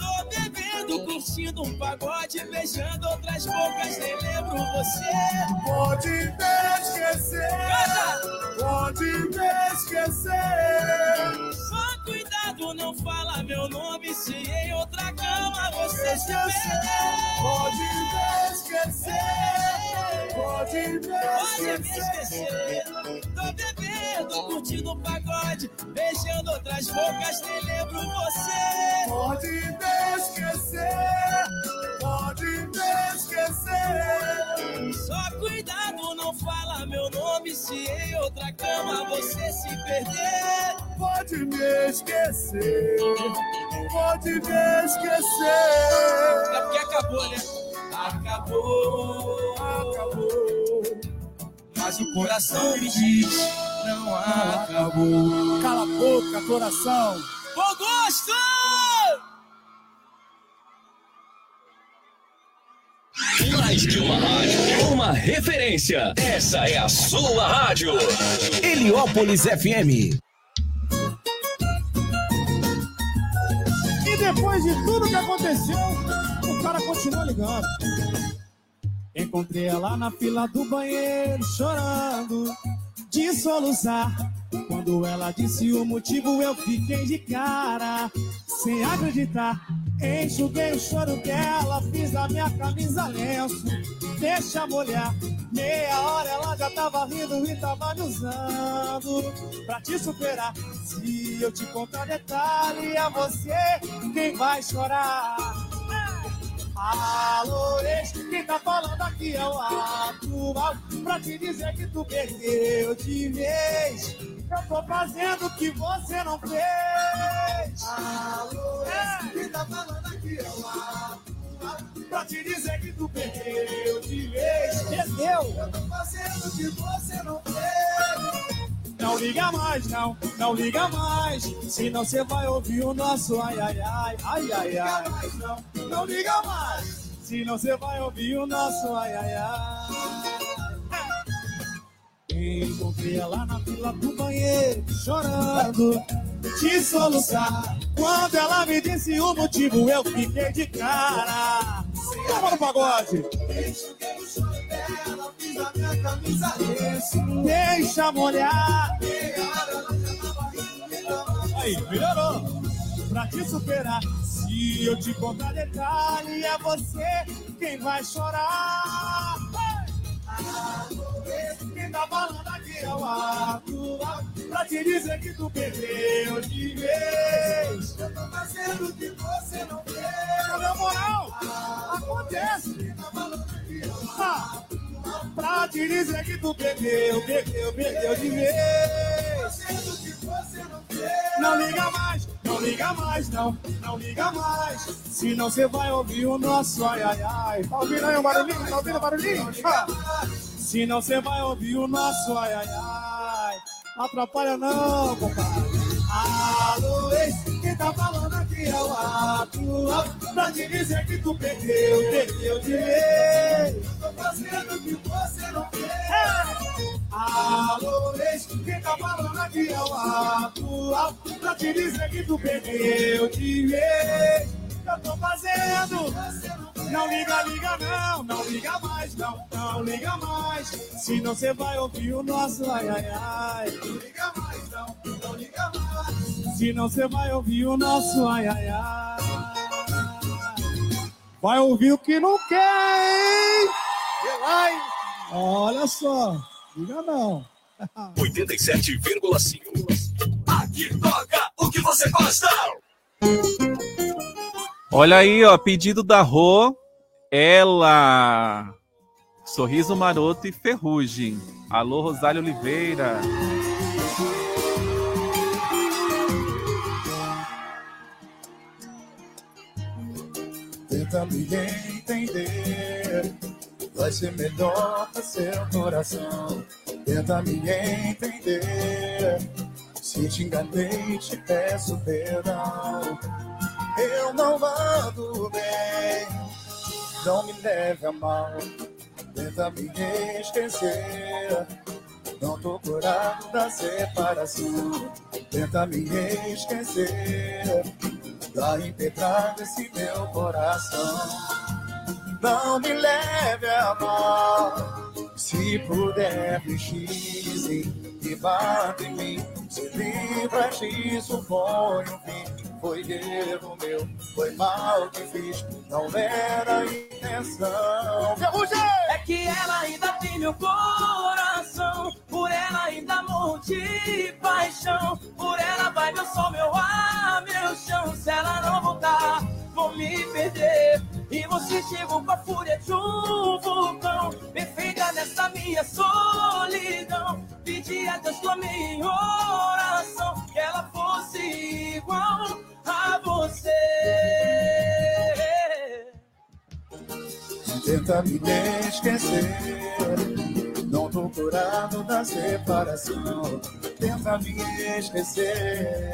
Tô bebendo, curtindo um pagode, beijando outras bocas, nem lembro você.
Pode me esquecer. Pode me esquecer.
Cuidado, não fala meu nome se em outra cama você se perder.
Pode me esquecer. Pode me esquecer.
Tô bebendo, curtindo um pagode, beijando outras bocas, nem lembro você.
Pode me esquecer. Pode me esquecer.
Só cuidado, não fala meu nome se em outra cama você se perder.
Pode me esquecer. Pode me esquecer.
É porque acabou, né? Acabou,
acabou.
Mas o coração me diz, não acabou.
Cala a boca, coração.
Bom gosto!
Mais que uma rádio, uma referência. Essa é a sua rádio.
Heliópolis FM.
Depois de tudo que aconteceu, o cara continua ligando. Encontrei ela na fila do banheiro chorando de soluçar. Quando ela disse o motivo, eu fiquei de cara, sem acreditar. Enxuguei o choro dela, fiz a minha camisa lenço, deixa molhar. Meia hora ela já tava rindo e tava me usando pra te superar. Se eu te contar detalhe, é você quem vai chorar. Alô, ex, quem tá falando aqui é o atual. Pra te dizer que tu perdeu de vez Eu tô fazendo o que você não fez. Alô, ex, quem tá falando aqui é o atual. Pra te dizer que tu perdeu de vez Perdeu Eu tô fazendo o que você não fez não liga mais, não, não liga mais. Senão você vai ouvir o nosso ai ai ai, ai ai ai. Não, não liga mais. Senão você vai ouvir o nosso ai ai ai. Encontrei ela na fila do banheiro, chorando, de soluçar. Quando ela me disse o motivo, eu fiquei de cara. Toma no pagode. Deixa molhar. Aí, melhorou. Pra te superar, se eu te contar detalhe, é você quem vai chorar. Quem tá falando aqui é o atual Pra te dizer que tu perdeu de vez Eu tô fazendo o que você não fez Na moral, acontece ah, Pra te dizer que tu perdeu, perdeu, perdeu de vez Não liga mais, não liga mais, não, não liga mais Senão você vai ouvir o nosso ai ai ai Tá ouvindo aí o barulhinho? Tá ouvindo o barulhinho? Ah. Senão você vai ouvir o nosso ai ai ai. Atrapalha não, compadre. Alô, ex, quem tá falando aqui é o atual. Pra te dizer que tu perdeu, perdeu de vez. Tô fazendo o que você não fez. Alô, ex, quem tá falando aqui é o atual. Pra te dizer que tu perdeu de vez. Eu tô fazendo. Não liga, liga não, não liga mais, não, não liga mais. Senão você vai ouvir o nosso ai ai ai. Não liga mais, não, não liga mais. Senão você vai ouvir o nosso ai ai ai. Vai ouvir o que não quer, hein? Olha só, liga não.
87,5. Aqui toca o que você gosta.
Olha aí, ó, pedido da Rô, ela. Sorriso Maroto e Ferrugem. Alô, Rosário Oliveira.
Tenta me entender, vai ser melhor para seu coração. Tenta me entender, se te enganei, te peço perdão. Eu não ando bem, não me leve a mal. Tenta me esquecer, não tô curado da separação. Tenta me esquecer, tá impetrado esse meu coração. Não me leve a mal, se puder xise e bate em mim. Se livra disso, põe um fim. Foi erro meu, foi mal que fiz, não era intenção.
É que ela ainda tem meu coração, por ela ainda morro de paixão, por ela vai meu sol, meu ar, meu chão. Se ela não voltar, vou me perder. E você chegou com a fúria de um vulcão, perfeita nessa minha solidão. Pedi a Deus a minha oração, que ela fosse igual a você.
Tenta me esquecer, não tô curado da separação. Tenta me esquecer,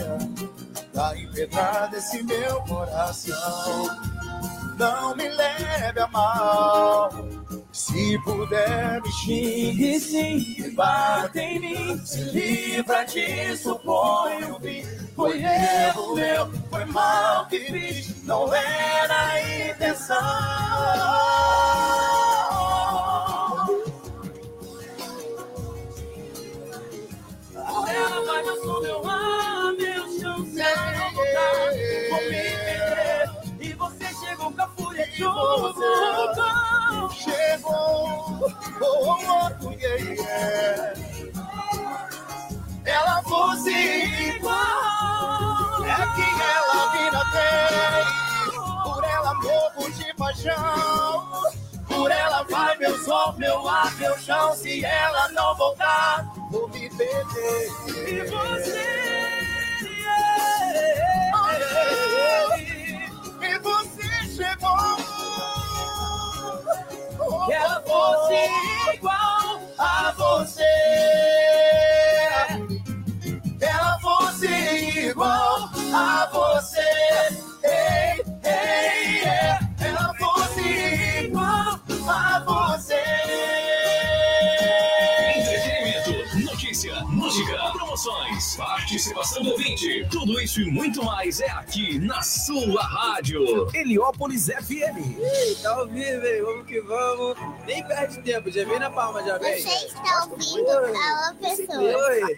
tá empedrado esse meu coração. Não me leve a mal, se puder me xingue sim, bate em mim. Se livra disso, põe o fim. Foi erro meu, foi mal que fiz, não era a intenção.
Ela vai meu som, meu ar, meu chão. Se ela não voltar, vou um vulcão.
Chegou, oh, oh,
yeah, yeah. Ela fosse igual, é quem ela mina tem. Por ela morro de paixão. Por ela vai meu sol, meu ar, meu chão. Se ela não voltar, vou me perder. E você? Chegou. Que ela fosse igual a você. Que ela fosse igual a você.
Participação do ouvinte. Tudo isso e muito mais é aqui na sua rádio.
Heliópolis FM.
Ih, tá ao vivo, hein? Vamos que vamos. Nem perde tempo, já vem na palma, já vem.
Você está ouvindo Alô Pessoas.
Oi!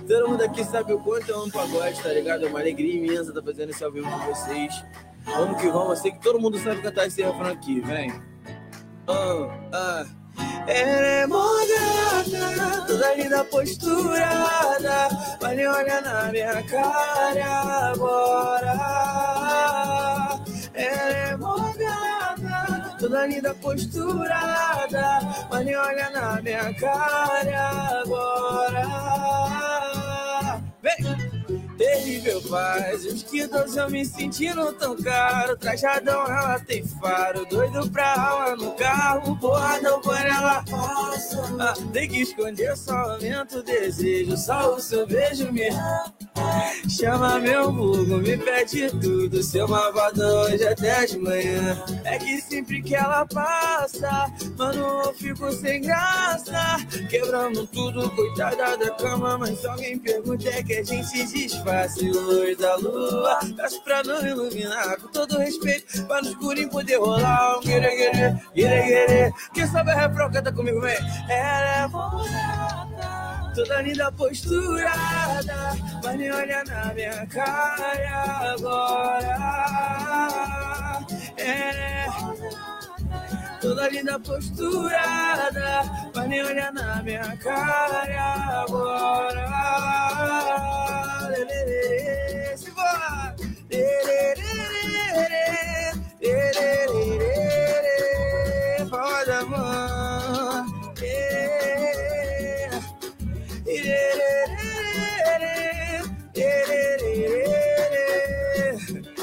Todo mundo aqui sabe o quanto eu amo pagode, tá ligado? É uma alegria imensa estar fazendo esse ao vivo com vocês. Vamos que vamos, eu sei que todo mundo sabe cantar esse refrão aqui, vem. Ah, ah. Ela é moderna, toda linda posturada, nem olha na minha cara agora. Ela é moderna, toda linda posturada, nem olha na minha cara agora. Vem! Terrível paz, uns que dois eu me sentindo tão caro. Trajadão, ela tem faro, doido pra aula no carro. Porradão por ela. Ah, tem que esconder, só aumenta o desejo. Só o seu beijo me chama meu vulgo, me pede tudo. Seu malvadão hoje até de manhã. É que sempre que ela passa, mano, eu fico sem graça. Quebramos tudo, coitada da cama. Mas alguém pergunta, é que a gente se disfarça. Luz da lua, peço pra não iluminar. Com todo respeito, pra no escurinho poder rolar. Um guere, guere, guere, guere. Quem sabe a refrão, canta comigo, vem. Ela é morada, toda linda posturada. Mas nem olha na minha cara agora. Ela é toda linda posturada, mas nem olha na minha cara agora. Se lelelê, roda a mão. É.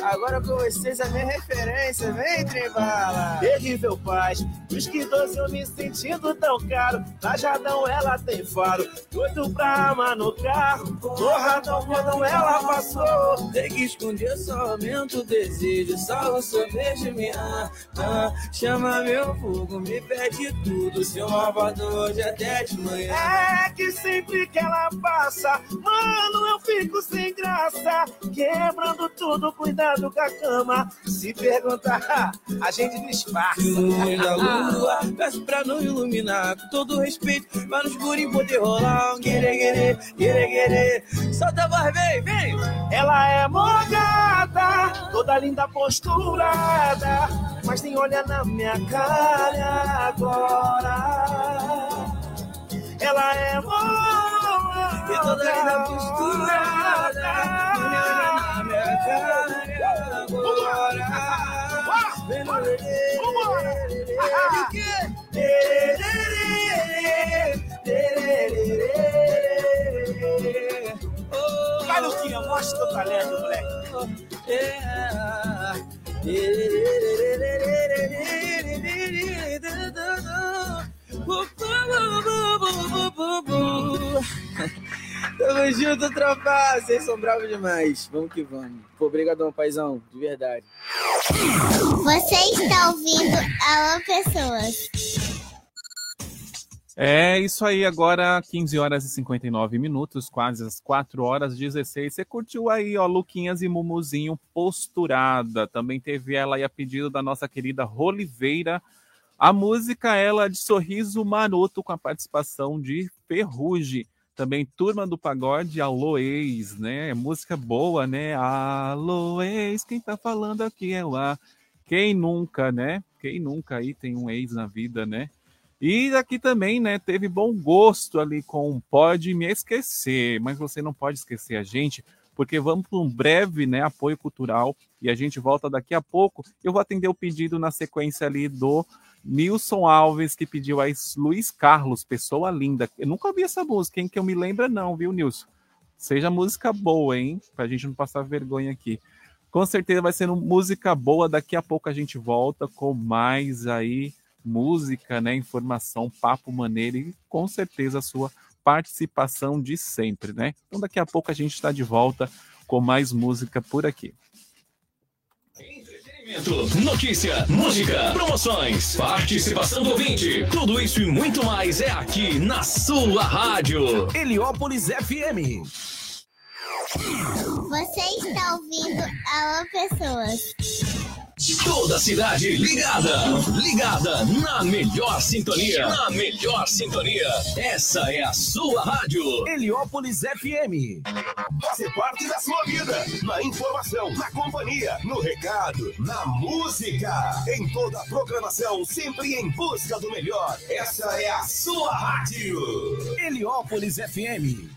Agora com vocês a minha referência, vem Trembala!
Terrível paz, dos que doce eu me sentindo tão caro. Trajadão ela tem faro, doido pra amar no carro. Torradão quando ela passou.
Tem que esconder, só aumenta o desejo. Só o seu beijo me ama. Chama meu fogo, me pede tudo. Seu malvado hoje até de manhã.
É que sempre que ela passa, mano, eu fico sem graça. Quebrando tudo, cuidado com a cama. Se perguntar, a gente disfarça.
Luz da lua, peço pra não iluminar. Com todo respeito, pra no escurinho poder rolar. Um guere, guere, guere. Solta a voz, vem, vem.
Ela é morgada, toda linda posturada, mas nem olha na minha cara agora. Ela é morgada,
E toda linda posturada, mas nem olha na minha cara agora. Vem no lelê,
Vai, Luquinha, mostra teu talento, moleque.
Tamo junto, tropa! Vocês são bravos demais. Vamos que vamos. Pô, obrigadão, paizão. De verdade.
Você está ouvindo Alô Pessoas.
É isso aí, agora 15 horas e 59 minutos, quase as 4 horas 16. Você curtiu aí, ó, Luquinhas e Mumuzinho posturada. Também teve ela aí a pedido da nossa querida Roliveira. A música ela de Sorriso Maroto com a participação de Ferrugem. Também Turma do Pagode, Ex, né? Música boa, né? Ex, quem tá falando aqui é A. Quem nunca, né? Quem nunca aí tem um ex na vida, né? E aqui também, né, teve bom gosto ali com Pode Me Esquecer, mas você não pode esquecer a gente, porque vamos para um breve né, apoio cultural e a gente volta daqui a pouco. Eu vou atender o pedido na sequência ali do Nilson Alves, que pediu a Luiz Carlos, Pessoa Linda. Eu nunca ouvi essa música, hein, que eu me lembra não, viu, Nilson? Seja música boa, hein, para a gente não passar vergonha aqui. Com certeza vai ser música boa. Daqui a pouco a gente volta com mais aí música, né, informação, papo maneiro e com certeza a sua participação de sempre, né? Então daqui a pouco a gente está de volta com mais música por aqui.
Notícia, música, promoções, participação do ouvinte. Tudo isso e muito mais é aqui na sua rádio.
Heliópolis FM.
Você está ouvindo Alô Pessoas.
Toda a cidade ligada, ligada na melhor sintonia, na melhor sintonia. Essa é a sua rádio.
Heliópolis FM.
Faça parte da sua vida, na informação, na companhia, no recado, na música, em toda a programação, sempre em busca do melhor. Essa é a sua rádio.
Heliópolis FM.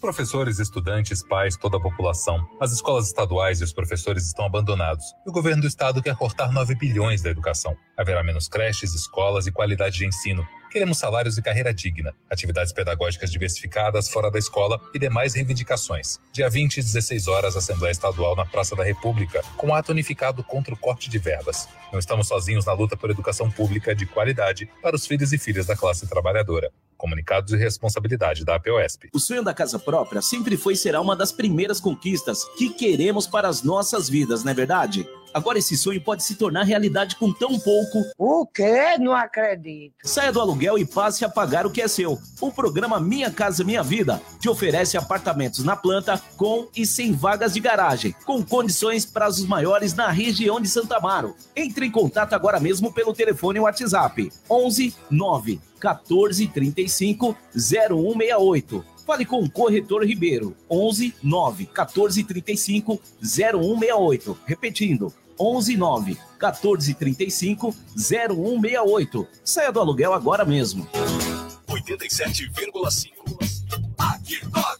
Professores, estudantes, pais, toda a população. As escolas estaduais e os professores estão abandonados. E o governo do estado quer cortar 9 bilhões da educação. Haverá menos creches, escolas e qualidade de ensino. Queremos salários e carreira digna, atividades pedagógicas diversificadas fora da escola e demais reivindicações. Dia 20 e 16 horas, Assembleia Estadual na Praça da República, com ato unificado contra o corte de verbas. Não estamos sozinhos na luta por educação pública de qualidade para os filhos e filhas da classe trabalhadora. Comunicados de responsabilidade da APOESP.
O sonho da casa própria sempre foi e será uma das primeiras conquistas que queremos para as nossas vidas, não é verdade? Agora esse sonho pode se tornar realidade com tão pouco.
O quê? Não acredito.
Saia do aluguel e passe a pagar o que é seu. O programa Minha Casa Minha Vida te oferece apartamentos na planta com e sem vagas de garagem, com condições prazos maiores na região de Santa Amaro. Entre em contato agora mesmo pelo telefone WhatsApp 11 9 14 35 0168. Fale com o corretor Ribeiro 11 9 14 35 0168. Repetindo 11 9 14 35 0168. Saia do aluguel agora mesmo.
87,5. Aqui toca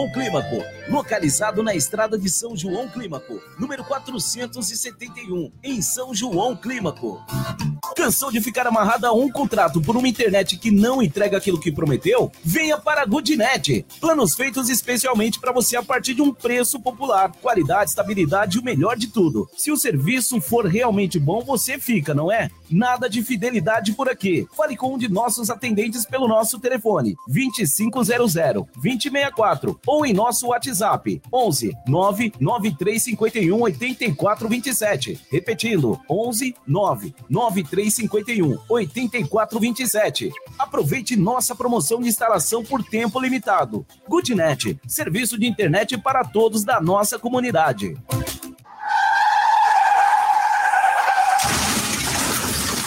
Clímaco, localizado na estrada de São João Clímaco, número 471, em São João Clímaco. Cansou de ficar amarrado a um contrato por uma internet que não entrega aquilo que prometeu? Venha para a Goodnet. Planos feitos especialmente para você a partir de um preço popular, qualidade, estabilidade e o melhor de tudo. Se o serviço for realmente bom, você fica, não é? Nada de fidelidade por aqui. Fale com um de nossos atendentes pelo nosso telefone 2500 2064 ou em nosso WhatsApp 11 99351 8427. Repetindo 11 99351 8427. Aproveite nossa promoção de instalação por tempo limitado. Goodnet, serviço de internet para todos da nossa comunidade.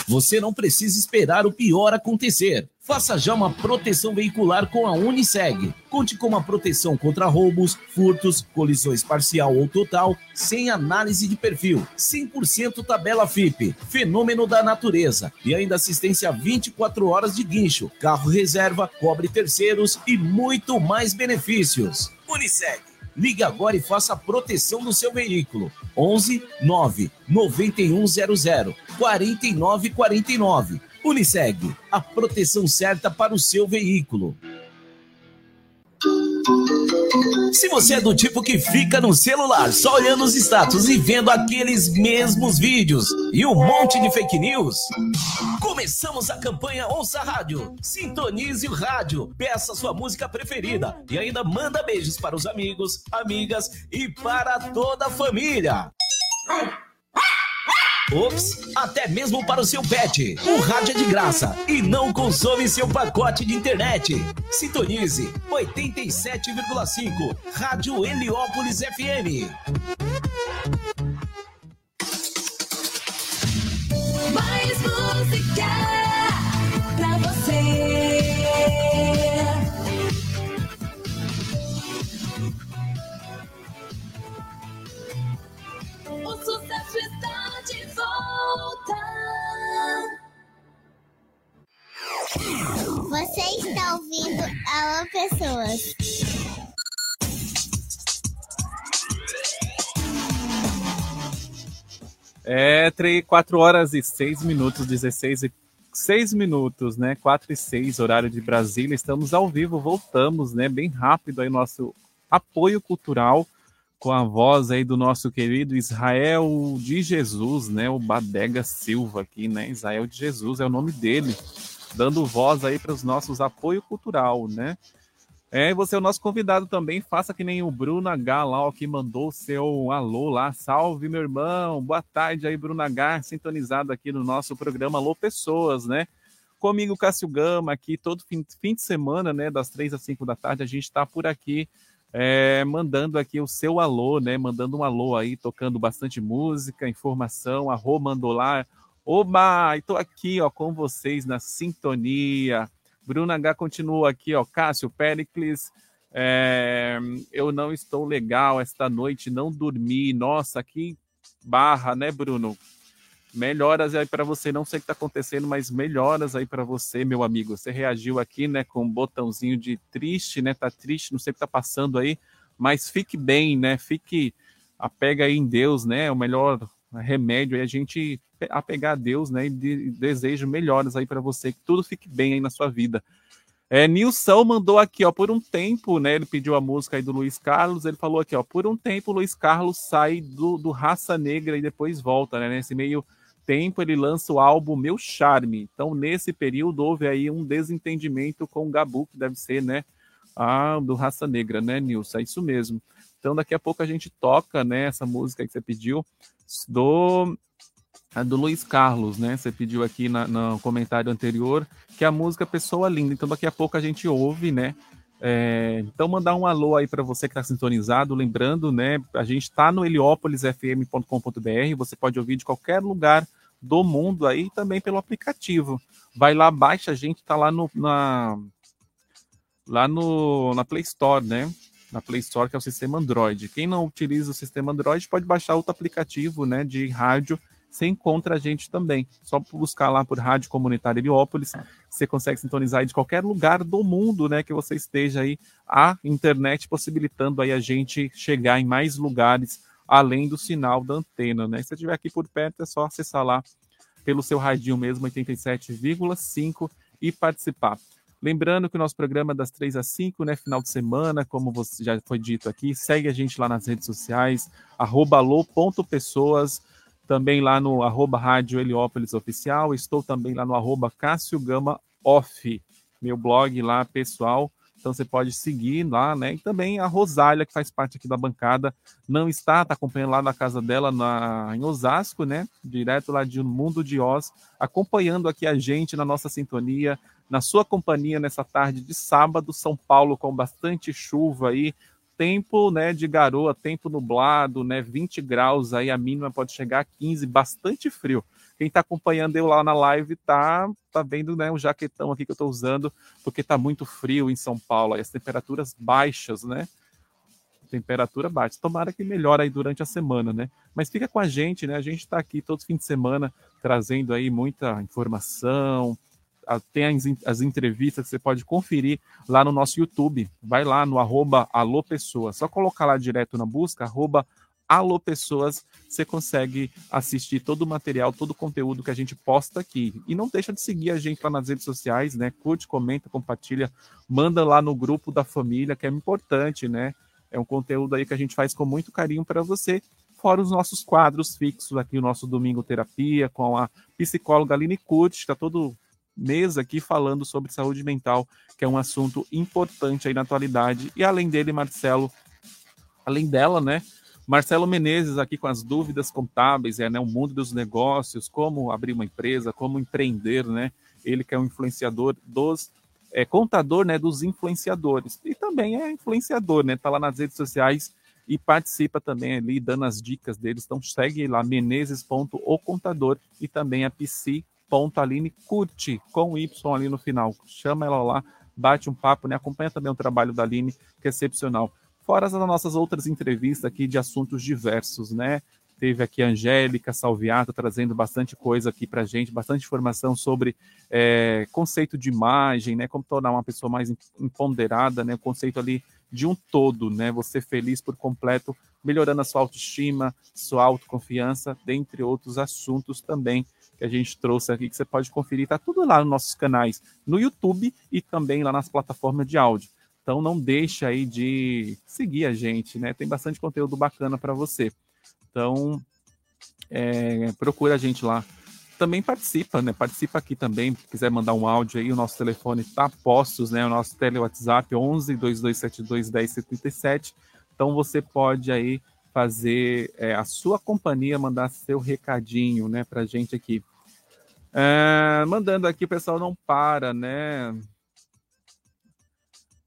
Você não precisa esperar o pior acontecer. Faça já uma proteção veicular com a Uniseg. Conte com uma proteção contra roubos, furtos, colisões parcial ou total, sem análise de perfil. 100% tabela FIP, fenômeno da natureza. E ainda assistência 24 horas de guincho, carro reserva, cobre terceiros e muito mais benefícios. Uniseg. Ligue agora e faça a proteção do seu veículo. 11 9 9100 4949. Uniseg, a proteção certa para o seu veículo. Se você é do tipo que fica no celular só olhando os status e vendo aqueles mesmos vídeos e um monte de fake news, começamos a campanha Ouça Rádio. Sintonize o rádio, peça sua música preferida e ainda manda beijos para os amigos, amigas e para toda a família. Ops, até mesmo para o seu pet. O rádio é de graça e não consome seu pacote de internet. Sintonize 87,5 Rádio Heliópolis FM.
Mais música Você está
ouvindo Alô Pessoas.
É, 3, 4 horas e 6 minutos, 16 e 6 minutos, né? 4 e 6, horário de Brasília. Estamos ao vivo, voltamos, né? Bem rápido aí nosso apoio cultural com a voz aí do nosso querido Israel de Jesus, né? O Badega Silva aqui, né? Israel de Jesus é o nome dele, dando voz aí para os nossos apoio cultural, né? É, você é o nosso convidado também. Faça que nem o Bruno H lá, ó, que mandou o seu alô lá. Salve, meu irmão. Boa tarde aí, Bruno H, sintonizado aqui no nosso programa Alô Pessoas, né? Comigo, Cássio Gama, aqui todo fim, fim de semana, né? Das três às cinco da tarde, a gente está por aqui é, mandando aqui o seu alô, né? Mandando um alô aí, tocando bastante música, informação. A Rô mandou lá. Oba, estou aqui, ó, com vocês na sintonia. Bruna H continua aqui, ó. Cássio Pericles, é, eu não estou legal esta noite, não dormi. Nossa, que barra, né, Bruno? Melhoras aí para você. Não sei o que está acontecendo, mas melhoras aí para você, meu amigo. Você reagiu aqui, né, com um botãozinho de triste, né? Tá triste, não sei o que está passando aí, mas fique bem, né? Fique apega aí em Deus, né? O melhor remédio aí a gente apegar a Deus, né? E de, desejo melhoras aí para você, que tudo fique bem aí na sua vida. É, Nilson mandou aqui, ó, por um tempo, né? Ele pediu a música aí do Luiz Carlos. Ele falou aqui, ó, por um tempo o Luiz Carlos sai do, do Raça Negra e depois volta, né? Nesse meio tempo ele lança o álbum Meu Charme. Então, nesse período, houve aí um desentendimento com o Gabu, que deve ser, né? Ah, do Raça Negra, né, Nilson? É isso mesmo. Então, daqui a pouco a gente toca, né, essa música que você pediu do do Luiz Carlos, né? Você pediu aqui na, no comentário anterior que a música Pessoa Linda. Então daqui a pouco a gente ouve, né? É, então mandar um alô aí para você que está sintonizado, lembrando, né? A gente está no heliópolisfm.com.br. Você pode ouvir de qualquer lugar do mundo aí também pelo aplicativo. Vai lá, baixa a gente, está lá no na lá no na Play Store, né? Na Play Store que é o sistema Android. Quem não utiliza o sistema Android pode baixar outro aplicativo, né? De rádio você encontra a gente também. Só buscar lá por Rádio Comunitária Heliópolis, você consegue sintonizar de qualquer lugar do mundo, né, que você esteja aí, a internet possibilitando aí a gente chegar em mais lugares além do sinal da antena, né? Se você estiver aqui por perto, é só acessar lá pelo seu radinho mesmo, 87,5 e participar. Lembrando que o nosso programa é das 3 às 5, né? Final de semana, como você já foi dito aqui. Segue a gente lá nas redes sociais, arroba alô.pessoas, também lá no arroba Rádio Heliópolis Oficial, estou também lá no arroba Cássio Gama Off, meu blog lá pessoal, então você pode seguir lá, né? E também a Rosália, que faz parte aqui da bancada, não está, está acompanhando lá na casa dela na, em Osasco, né? Direto lá de Mundo de Oz, acompanhando aqui a gente na nossa sintonia, na sua companhia nessa tarde de sábado, São Paulo com bastante chuva aí, tempo né, de garoa, tempo nublado, né, 20 graus, aí a mínima pode chegar a 15, bastante frio. Quem está acompanhando eu lá na live tá, tá vendo né, o jaquetão aqui que eu estou usando, porque está muito frio em São Paulo, aí as temperaturas baixas, né? Temperatura baixa. Tomara que melhore aí durante a semana, né? Mas fica com a gente, né? A gente está aqui todo fim de semana trazendo aí muita informação, tem as, as, entrevistas que você pode conferir lá no nosso YouTube. Vai lá no arroba Alô Pessoas. Só colocar lá direto na busca, arroba Alô Pessoas, você consegue assistir todo o material, todo o conteúdo que a gente posta aqui. E não deixa de seguir a gente lá nas redes sociais, né? Curte, comenta, compartilha, manda lá no grupo da família, que é importante, né? É um conteúdo aí que a gente faz com muito carinho para você fora os nossos quadros fixos aqui, o nosso Domingo Terapia, com a psicóloga Aline Curti, está todo mês aqui falando sobre saúde mental, que é um assunto importante aí na atualidade. E além dele, Marcelo, além dela, né? Marcelo Menezes aqui com as dúvidas contábeis, é né, o mundo dos negócios, como abrir uma empresa, como empreender, né? Ele que é um influenciador dos é contador, né, dos influenciadores e também é influenciador, né? Tá lá nas redes sociais e participa também ali dando as dicas deles. Então segue lá menezes.ocontador e também a psi.aline curte com Y ali no final. Chama ela lá, bate um papo, né? Acompanha também o trabalho da Aline, que é excepcional. Fora as nossas outras entrevistas aqui de assuntos diversos, né? Teve aqui a Angélica Salviato trazendo bastante coisa aqui para gente, bastante informação sobre é, conceito de imagem, né? Como tornar uma pessoa mais empoderada, né? O conceito ali de um todo, né? Você feliz por completo, melhorando a sua autoestima, sua autoconfiança, dentre outros assuntos também que a gente trouxe aqui, que você pode conferir, tá tudo lá nos nossos canais, no YouTube e também lá nas plataformas de áudio. Então não deixa aí de seguir a gente, né? Tem bastante conteúdo bacana para você. Então é, procura a gente lá. Também participa, né? Participa aqui também. Se quiser mandar um áudio aí, o nosso telefone está postos, né? O nosso tele WhatsApp 11 2272 1077. Então você pode aí fazer é, a sua companhia, mandar seu recadinho, né, pra gente aqui. É, mandando aqui, o pessoal não para, né?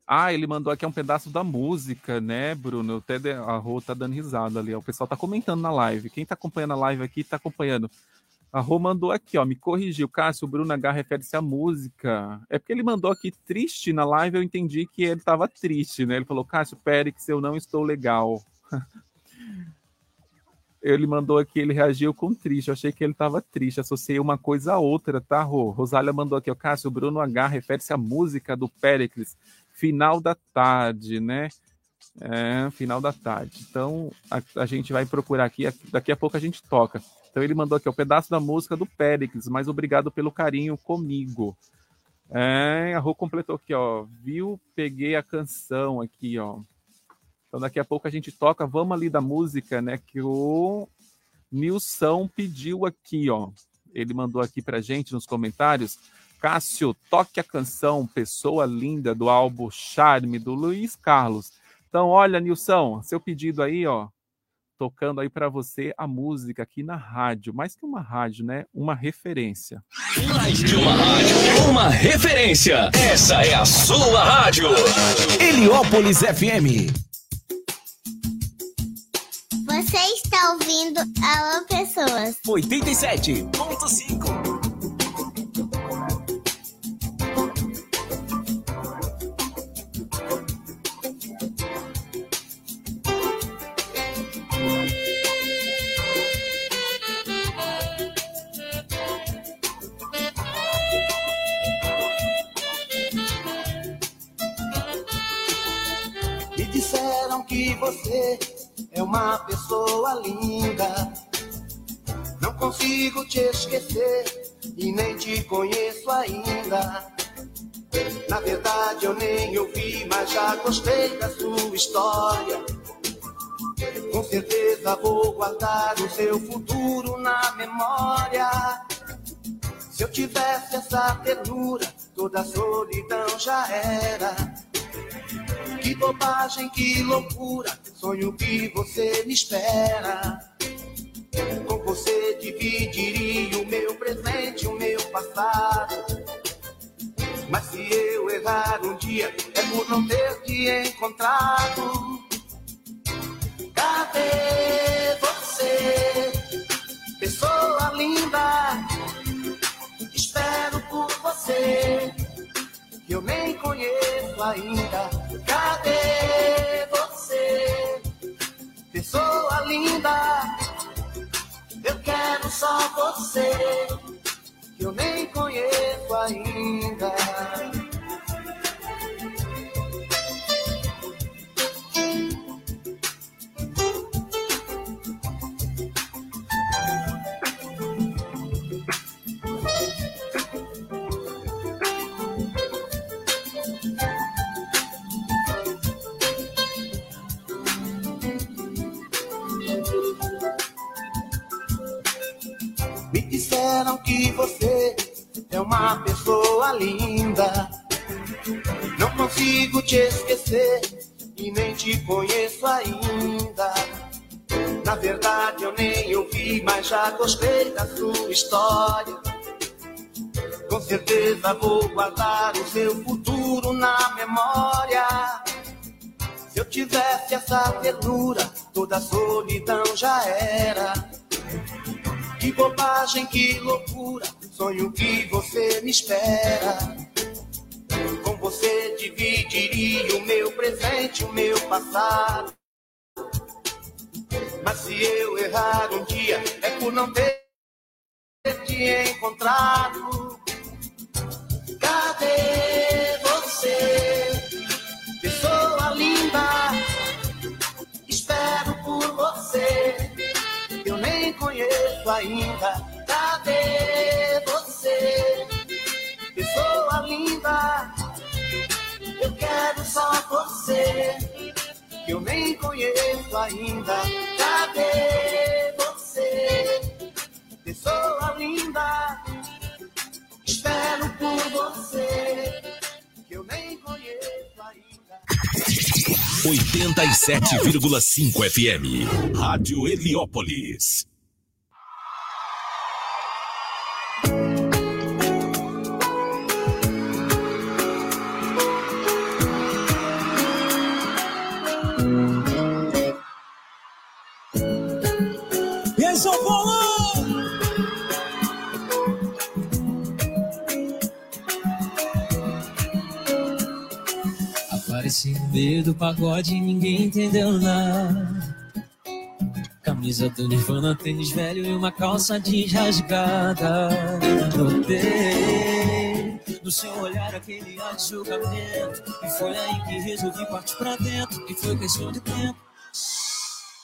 Ah, ele mandou aqui um pedaço da música, né, Bruno? Até a Rô tá dando risada ali. O pessoal tá comentando na live. Quem tá acompanhando a live aqui tá acompanhando. A Rô mandou aqui, ó, me corrigiu. Cássio, o Bruno H refere-se à música. É porque ele mandou aqui triste na live, eu entendi que ele tava triste, né? Ele falou, Cássio, Périx, eu não estou legal. ele mandou aqui, ele reagiu com triste. Eu achei que ele estava triste. Associei uma coisa a outra, tá, Rô? Rosália mandou aqui, ó, Cássio, Bruno H refere-se à música do Péricles final da tarde, né? É, final da tarde. Então, a, a gente vai procurar aqui, daqui a pouco a gente toca. Então, ele mandou aqui o pedaço da música do Péricles, mas obrigado pelo carinho comigo. É, a Rô completou aqui, ó. Viu? Peguei a canção aqui, ó. Então, daqui a pouco a gente toca. Vamos ali da música, né? Que o Nilson pediu aqui, ó. Ele mandou aqui pra gente nos comentários Cássio, toque a canção Pessoa Linda do álbum Charme do Luiz Carlos. Então, olha, Nilson, seu pedido aí, ó, tocando aí para você a música aqui na rádio, mais que uma rádio, né? Uma referência.
Mais que uma rádio, uma referência. Essa é a sua rádio.
Heliópolis FM.
Você está ouvindo Alô Pessoas.
87.5.
você é uma pessoa linda. Não consigo te esquecer e nem te conheço ainda. Na verdade eu nem ouvi, mas já gostei da sua história. Com certeza vou guardar o seu futuro na memória. Se eu tivesse essa ternura, toda a solidão já era. Que bobagem, que loucura, sonho que você me espera. Com você dividiria o meu presente, o meu passado. Mas se eu errar um dia, é por não ter te encontrado. Cadê você, pessoa linda? Espero por você que eu nem conheço ainda. Cadê você, pessoa linda? Eu quero só você, que eu nem conheço ainda. Disseram que você é uma pessoa linda. Não consigo te esquecer e nem te conheço ainda. Na verdade eu nem ouvi, mas já gostei da sua história. Com certeza vou guardar o seu futuro na memória. Se eu tivesse essa ternura, toda a solidão já era. Que bobagem, que loucura, sonho que você me espera. Com você dividiria o meu presente, o meu passado. Mas se eu errar um dia, é por não ter te encontrado. Conheço ainda. Cadê você, pessoa linda? Eu quero só você, que eu nem conheço ainda. Cadê você, pessoa linda? Espero por você, que eu nem conheço ainda.
87,5 FM. Rádio Heliópolis.
Paulo?
Apareci no meio do pagode e ninguém entendeu nada. Camisa do Nirvana, tênis velho e uma calça jeans rasgada. Notei no seu olhar aquele ar de julgamento. E foi aí que resolvi partir pra dentro. E foi questão de tempo.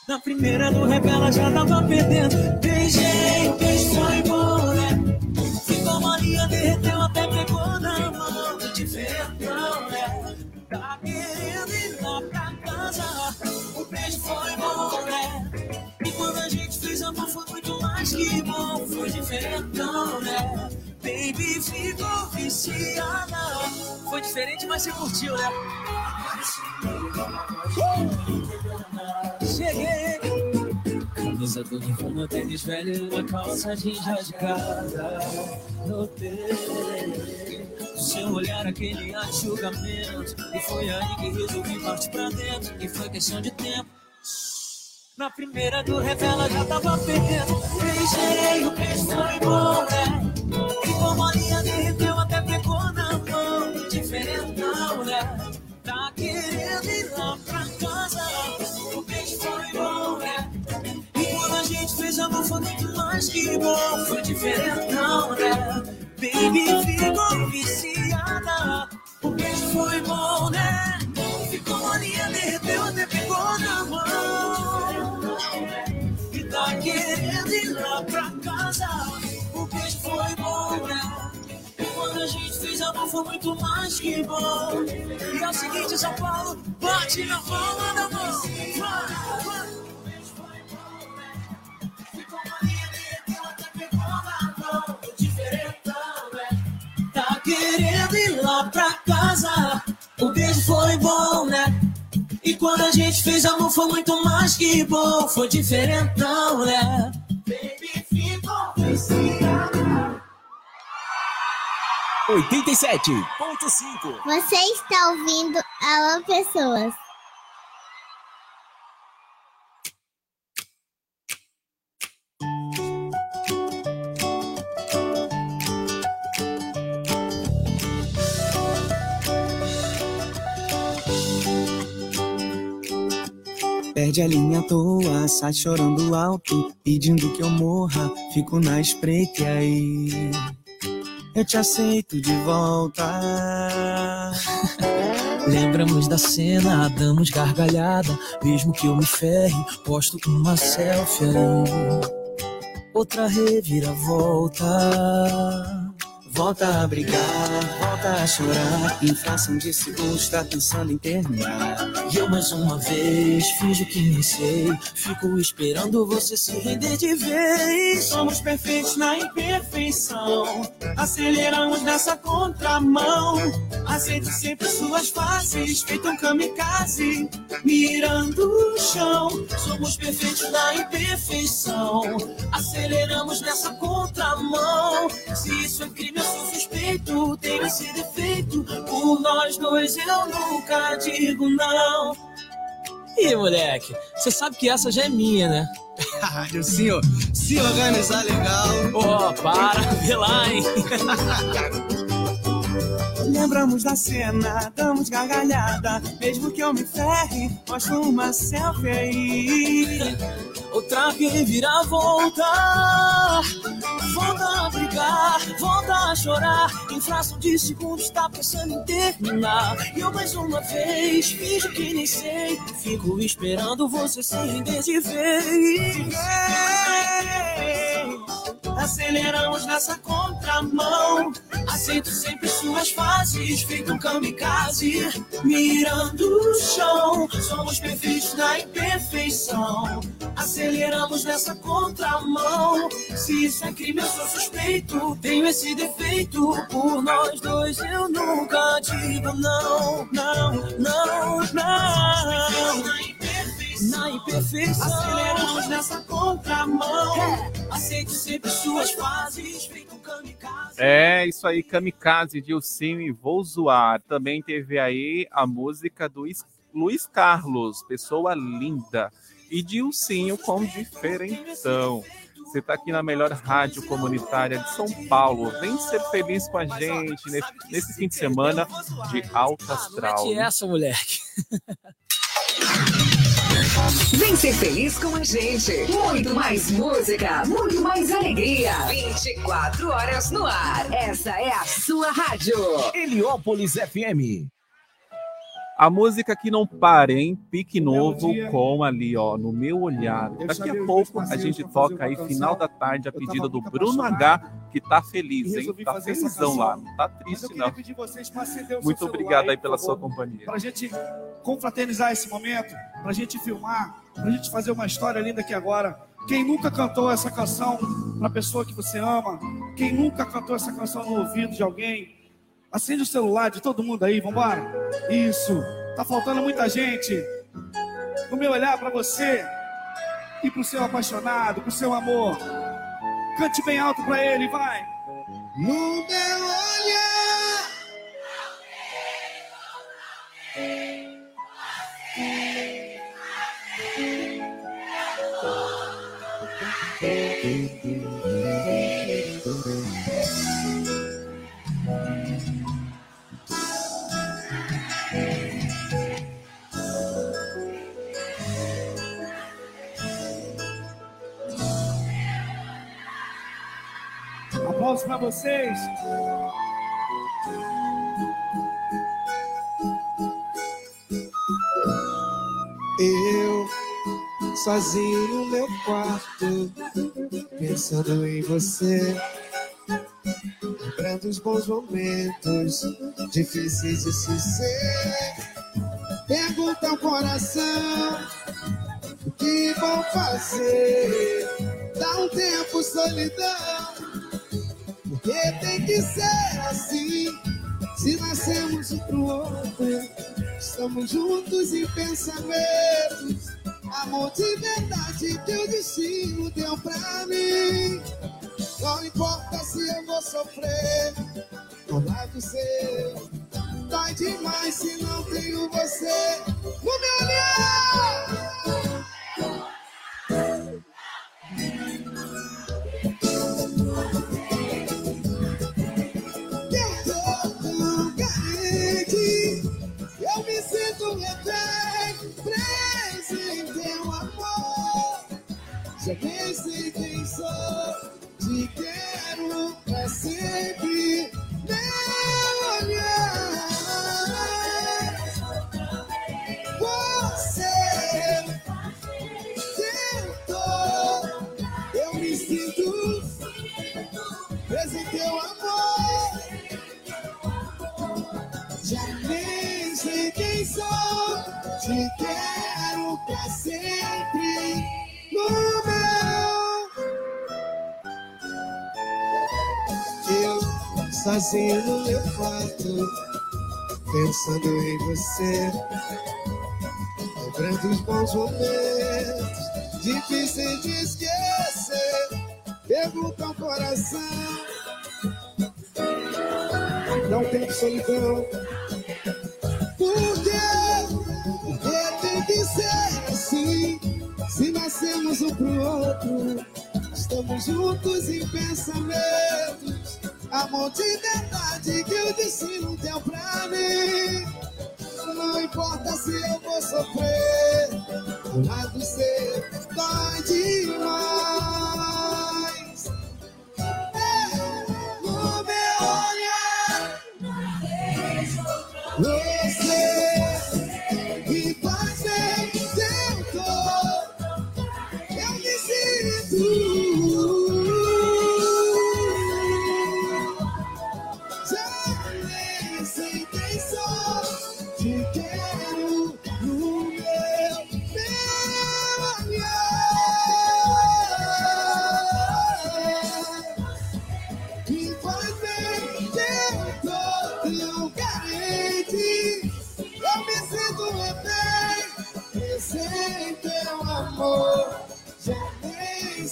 Na primeira do rap ela já tava perdendo. Beijei, o beijo foi bom, né? Ficou malinha, derreteu Diferentão, né? Baby ficou viciada. Foi diferente, mas você curtiu, né? Cheguei. Camisa do Nirvana, tênis velho uma calça jeans rasgada. Notei no seu olhar aquele julgamento. E foi aí que resolvi partir pra dentro. E foi questão de tempo. Na primeira do revela já tava perdendo. Beijei, o beijo foi bom, né? Ficou molinha, derreteu até pegou na mão. Diferentão, né? Tá querendo ir lá pra casa. O beijo foi bom, né? E quando a gente fez amor foi muito mais que bom. Foi diferentão, né? Baby ficou viciada. O beijo foi bom, né? Ficou molinha, derreteu até pegou na mão. E tá querendo ir lá pra casa. O beijo foi bom, né? E quando a gente fez amor foi muito mais que bom. E é o seguinte, São Paulo, bate na palma da mão. Vai, vai. Gente fez amor foi muito mais que bom. Foi diferentão, né? Baby, ficou viciada.
87.5.
Você está ouvindo Alô Pessoas.
Perde a linha à toa, sai chorando alto, pedindo que eu morra. Fico na espreita e aí eu te aceito de volta.
Lembramos da cena, damos gargalhada. Mesmo que eu me ferre, posto uma selfie aí. Outra reviravolta.
Volta a brigar, volta a chorar. Inflação de segundos, tá pensando em terminar.
E eu mais uma vez finjo que nem sei. Fico esperando você se render de vez.
Somos perfeitos na imperfeição. Aceleramos nessa contramão. Aceito sempre suas faces. Feito um kamikaze, mirando o chão. Somos perfeitos na imperfeição. Aceleramos nessa contramão. Se isso é crime, eu sou suspeito. Tenho esse defeito. Por nós dois, eu nunca digo não.
Ih, moleque, você sabe que essa já é minha, né?
Senhor, se organizar legal.
Ó, para, vê lá, hein?
Lembramos da cena, damos gargalhada. Mesmo que eu me ferre, mostro uma selfie aí.
Outra reviravolta. Volta a brigar, volta a chorar. Em fração de segundos, tá pensando em terminar. E eu mais uma vez, finjo que nem sei. Fico esperando você se render de vez.
Aceleramos nessa contramão. Aceito sempre suas fases, feito um kamikaze, mirando o chão. Somos perfeitos na imperfeição. Aceleramos nessa contramão. Se isso é crime, eu sou suspeito. Tenho esse defeito. Por nós dois, eu nunca digo não, não, não, não. Na imperfeição, aceleramos nessa contramão. Aceito sempre suas fases, feito um kamikaze.
É isso aí, Kamikaze, Dilcinho e Vou Zoar. Também teve aí a música do Luiz Carlos, Pessoa Linda. E Dilcinho com Diferentão. Você está aqui na melhor rádio comunitária de São Paulo. Vem ser feliz com a gente nesse, nesse fim de semana de alta astral.
Mete essa, moleque.
Vem ser feliz com a gente. Muito mais música, muito mais alegria. 24 horas no ar. Essa é a sua rádio.
Heliópolis FM.
A música que não para, hein? Pique novo com ali, ó, no meu olhar. Daqui a pouco a gente toca aí, final da tarde, a pedida do Bruno H, que tá feliz, hein? Tá felizão lá, não tá triste, não. Muito obrigado aí pela sua companhia.
Para a gente confraternizar esse momento, para a gente filmar, para a gente fazer uma história linda aqui agora. Quem nunca cantou essa canção para a pessoa que você ama? Quem nunca cantou essa canção no ouvido de alguém? Acende o celular de todo mundo aí, vambora. Isso. Tá faltando muita gente. No meu olhar para você e pro seu apaixonado, pro seu amor. Cante bem alto para ele, vai.
No meu olhar.
Aplausos para vocês.
Eu sozinho no meu quarto, pensando em você. Lembrando os bons momentos, difíceis de se ser. Pergunta ao coração, o que vou fazer? Dá um tempo, solidão, porque tem que ser assim. Se nascemos um pro outro, estamos juntos em pensamentos. Amor de verdade que o destino deu pra mim. Não importa se eu vou sofrer ao lado seu. Dói demais se não tenho você no meu olhar. Sozinho no meu quarto, pensando em você, lembrando os bons momentos, difíceis de esquecer. Pergunta ao coração, não tem solidão. Por quê? Porque tem que ser assim. Se nascemos um pro outro, estamos juntos em pensamentos. Amor de verdade que o destino deu pra mim. Não importa se eu vou sofrer, lado seu dói demais.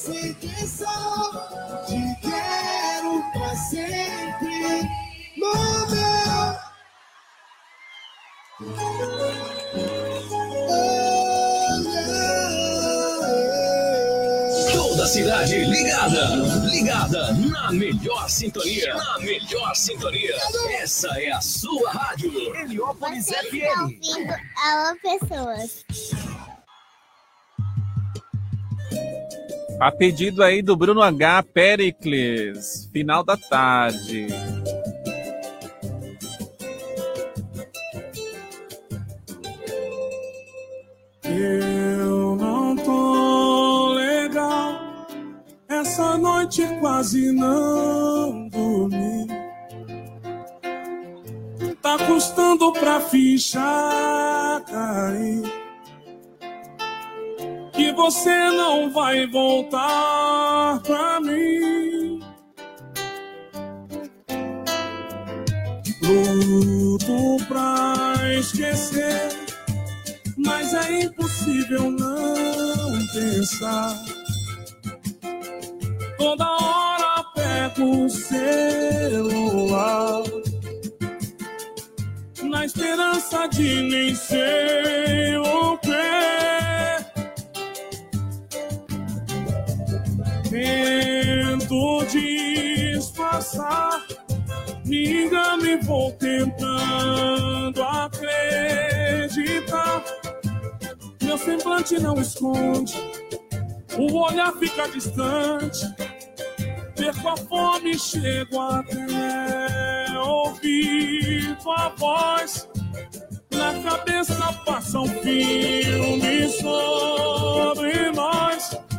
Sei quem sou. Te quero pra sempre. No meu.
Toda a cidade ligada, ligada na melhor sintonia, na melhor sintonia. Essa é a sua rádio, Heliópolis FM.
ouvindo Alô Pessoas.
A pedido aí do Bruno H. Pericles, final da tarde.
Eu não tô legal. Essa noite quase não dormi. Tá custando pra ficha cair. Você não vai voltar pra mim. Luto pra esquecer mas é impossível não pensar. Toda hora pego o celular, na esperança de nem sei o que. Tento disfarçar, me engano e vou tentando acreditar. Meu semblante não esconde, o olhar fica distante. Perco a fome, chego até ouvir tua voz. Na cabeça passa um filme sobre nós.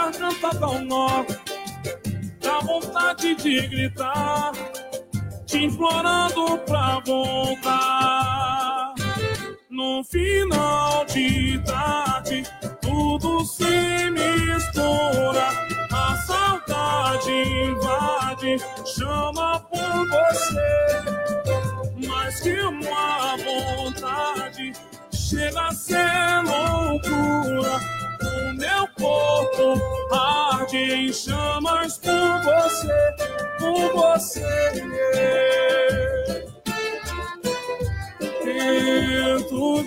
Garganta dá um nó, dá vontade de gritar, te implorando pra voltar. No final de tarde, tudo se mistura. A saudade invade, chama por você. Mais que uma vontade, chega a ser loucura. O meu corpo arde em chamas por você, por você. Tento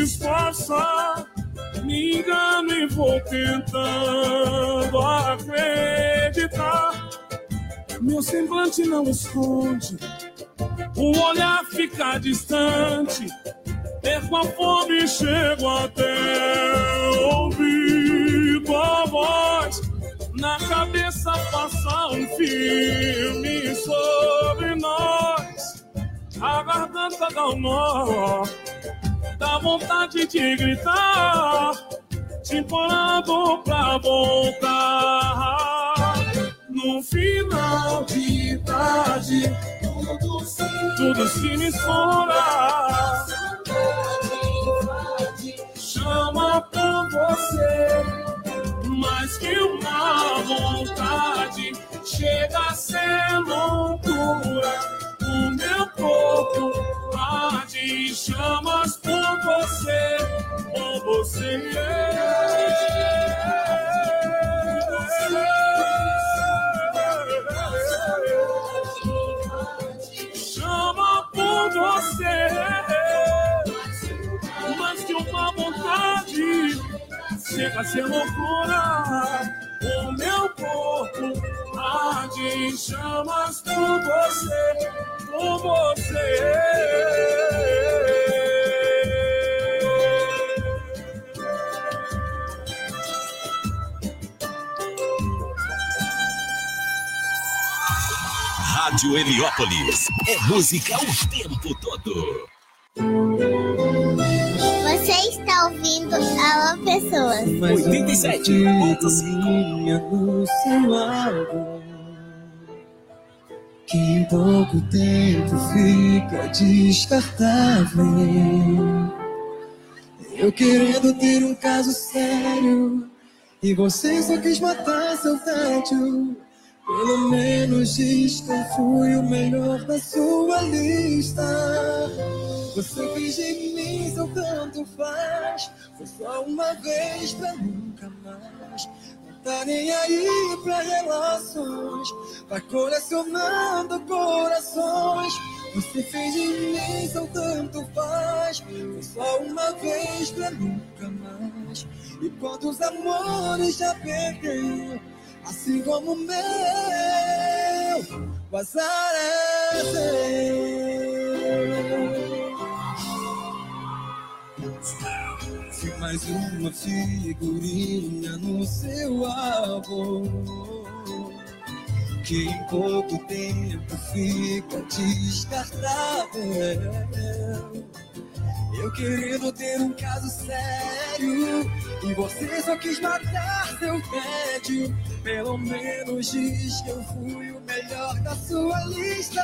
disfarçar, me engano e vou tentando acreditar. Meu semblante não esconde, o olhar fica distante. Perco a fome chego até ouvir tua voz. Na cabeça passa um filme sobre nós. A garganta dá um nó, dá vontade de gritar, te implorando pra voltar. No final de tarde, tudo se, tudo se mistura chama pra você, mais que uma vontade, chega a ser loucura. O meu corpo arde chamas por você, por você. Vai ser loucura. O meu corpo arde em chamas por você, por você.
Rádio Heliópolis. É música o tempo todo.
Está ouvindo Alô Pessoas.
87.5 no seu álbum que em pouco tempo fica descartável. Eu querendo ter um caso sério e você só quis matar seu tédio. Pelo menos diz que eu fui o melhor da sua lista. Você fez de mim seu tanto faz. Foi só uma vez pra nunca mais. Não tá nem aí pra relações. Vai colecionando corações. Você fez de mim seu tanto faz. Foi só uma vez pra nunca mais. E quantos amores já perdeu? Assim como o meu, o azar é seu. Se mais uma figurinha no seu álbum, que em pouco tempo fica descartável. Eu querendo ter um caso sério E você só quis matar seu tédio. Pelo menos diz que eu fui o melhor da sua lista.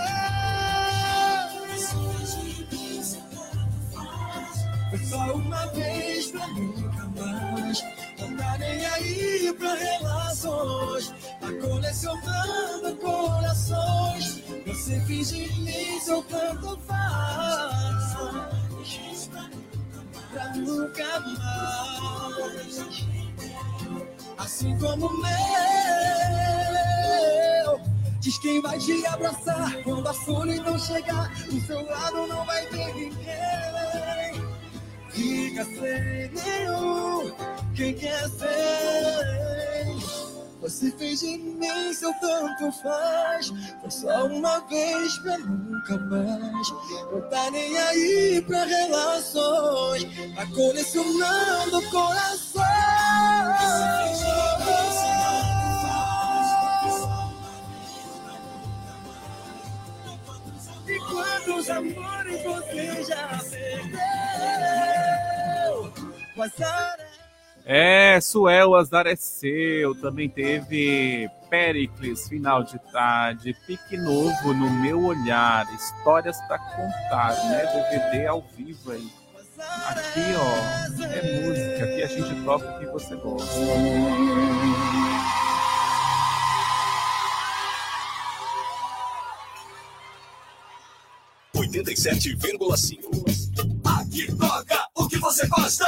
Foi só uma vez pra nunca mais Não tá nem aí pra relações. Tá colecionando corações. Você finge de mim seu tanto faz pra nunca mais. Assim como o meu, diz quem vai te abraçar quando a solidão chegar. Do seu lado não vai ter ninguém. Fica sem nenhum, quem quer ser. Você fez de mim seu tanto faz. Foi só uma vez pra nunca mais. Não tá nem aí pra relações. Tá colecionando corações. E quantos amores você já perdeu? Azar
É, Suel, azar é seu. Também teve Pericles, final de tarde, Pique Novo no meu olhar, histórias pra contar, né? DVD ao vivo aí. Aqui, ó, é música. Aqui a gente toca o que você gosta.
87,5. Aqui toca o que você gosta.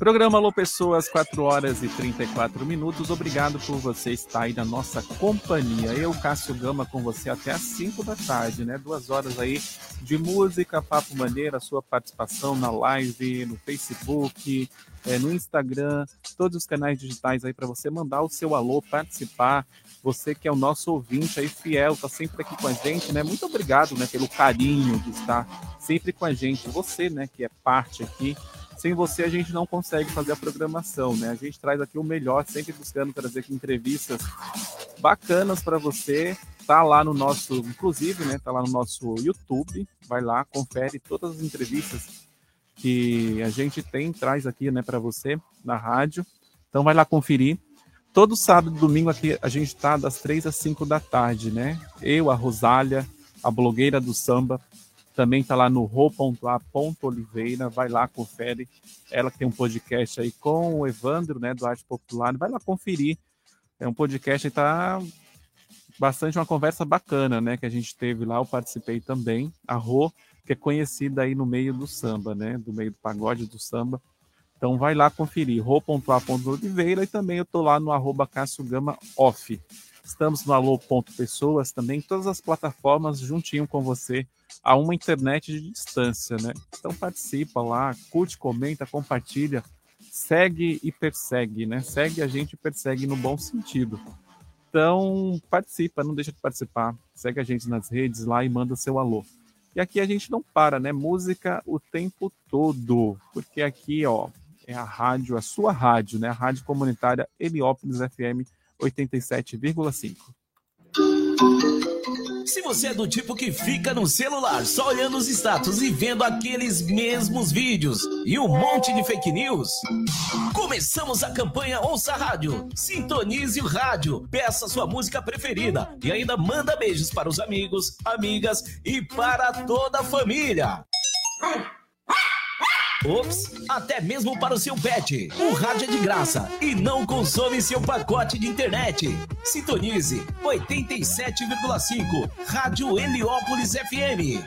Programa Alô Pessoas, 4 horas e 34 minutos. Obrigado por você estar aí na nossa companhia. Eu, Cássio Gama, com você até às 5 da tarde, né? Duas horas aí de música, papo maneira, sua participação na live, no Facebook, eh, no Instagram, todos os canais digitais aí para você mandar o seu alô, participar. Você que é o nosso ouvinte aí fiel, tá sempre aqui com a gente, né? Muito obrigado, né, pelo carinho de estar sempre com a gente. Você, né, que é parte aqui sem você a gente não consegue fazer a programação, né? A gente traz aqui o melhor, sempre buscando trazer entrevistas bacanas para você. Tá lá no nosso, inclusive, né? Tá lá no nosso YouTube. Vai lá, confere todas as entrevistas que a gente tem, traz aqui, né, para você na rádio. Então vai lá conferir. Todo sábado e domingo aqui a gente tá das três às cinco da tarde, né? Eu, a Rosália, a blogueira do samba, também tá lá no ro.a.oliveira, vai lá, confere. Ela que tem um podcast aí com o Evandro, né, do Arte Popular, vai lá conferir. É um podcast que tá bastante uma conversa bacana, né, que a gente teve lá, eu participei também. A Rô, que é conhecida aí no meio do samba, né, do meio do pagode do samba. Então vai lá conferir, ro.a.oliveira e também eu tô lá no arroba Cássio Gama Off. Estamos no alô.pessoas também, todas as plataformas juntinho com você, a uma internet de distância, né? Então participa lá, curte, comenta, compartilha. segue e persegue, né? Segue a gente e persegue no bom sentido. Então, participa, não deixa de participar. Segue a gente nas redes lá e manda seu alô. E aqui a gente não para, né? Música o tempo todo, porque aqui, ó, é a rádio, a sua rádio, né? A rádio comunitária Heliópolis FM 87,5.
Se você é do tipo que fica no celular só olhando os status e vendo aqueles mesmos vídeos e um monte de fake news, começamos a campanha Ouça Rádio. Sintonize o rádio, peça sua música preferida e ainda manda beijos para os amigos, amigas e para toda a família. Ops, até mesmo para o seu pet. O rádio é de graça e não consome seu pacote de internet. Sintonize 87,5 Rádio Heliópolis FM.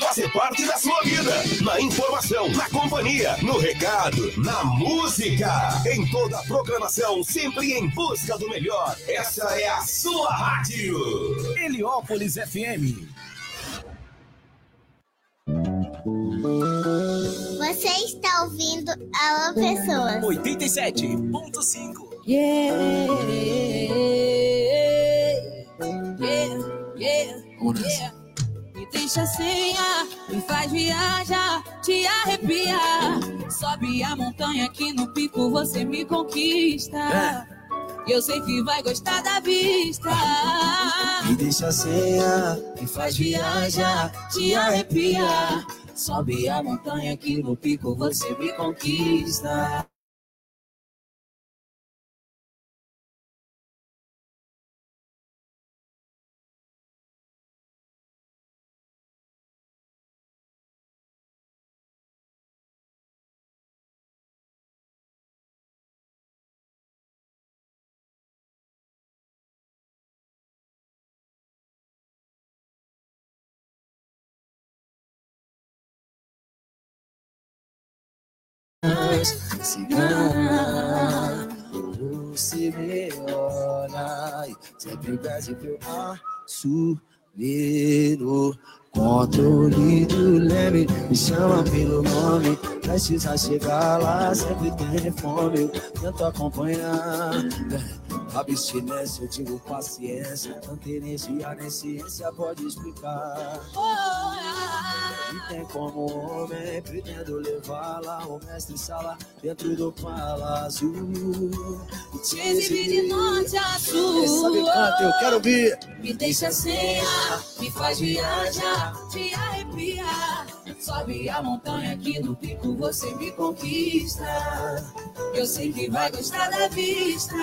Fazer parte da sua vida. Na informação, na companhia, no recado, na música. Em toda a programação, sempre em busca do melhor. Essa é a sua rádio.
Heliópolis FM.
Você está ouvindo Alô Pessoas.
87.5.
Yeah, yeah, yeah, yeah. Me deixa sem ar, me faz viajar, te arrepiar. Sobe a montanha que no pico você me conquista. Eu sei que vai gostar da vista.
Me deixa sem ar, me faz viajar, te arrepiar. Sobe a montanha que no pico você me conquista. Cigana, você me olha e sempre pede pra eu assumir no controle do leme. Me chama pelo nome, precisa chegar lá, sempre tem fome. Eu tento acompanhar. Abstinência, eu digo paciência. Tanta energia nem ciência pode explicar. E tem como homem, pretendo levá-la ao mestre sala dentro do palácio. E
Te exibir de norte a sul.
Sabe canta, eu quero ouvir.
Me deixa sem ar, me faz viajar, te arrepiar. Sobe a montanha que no pico você me conquista. Eu sei que vai gostar da vista.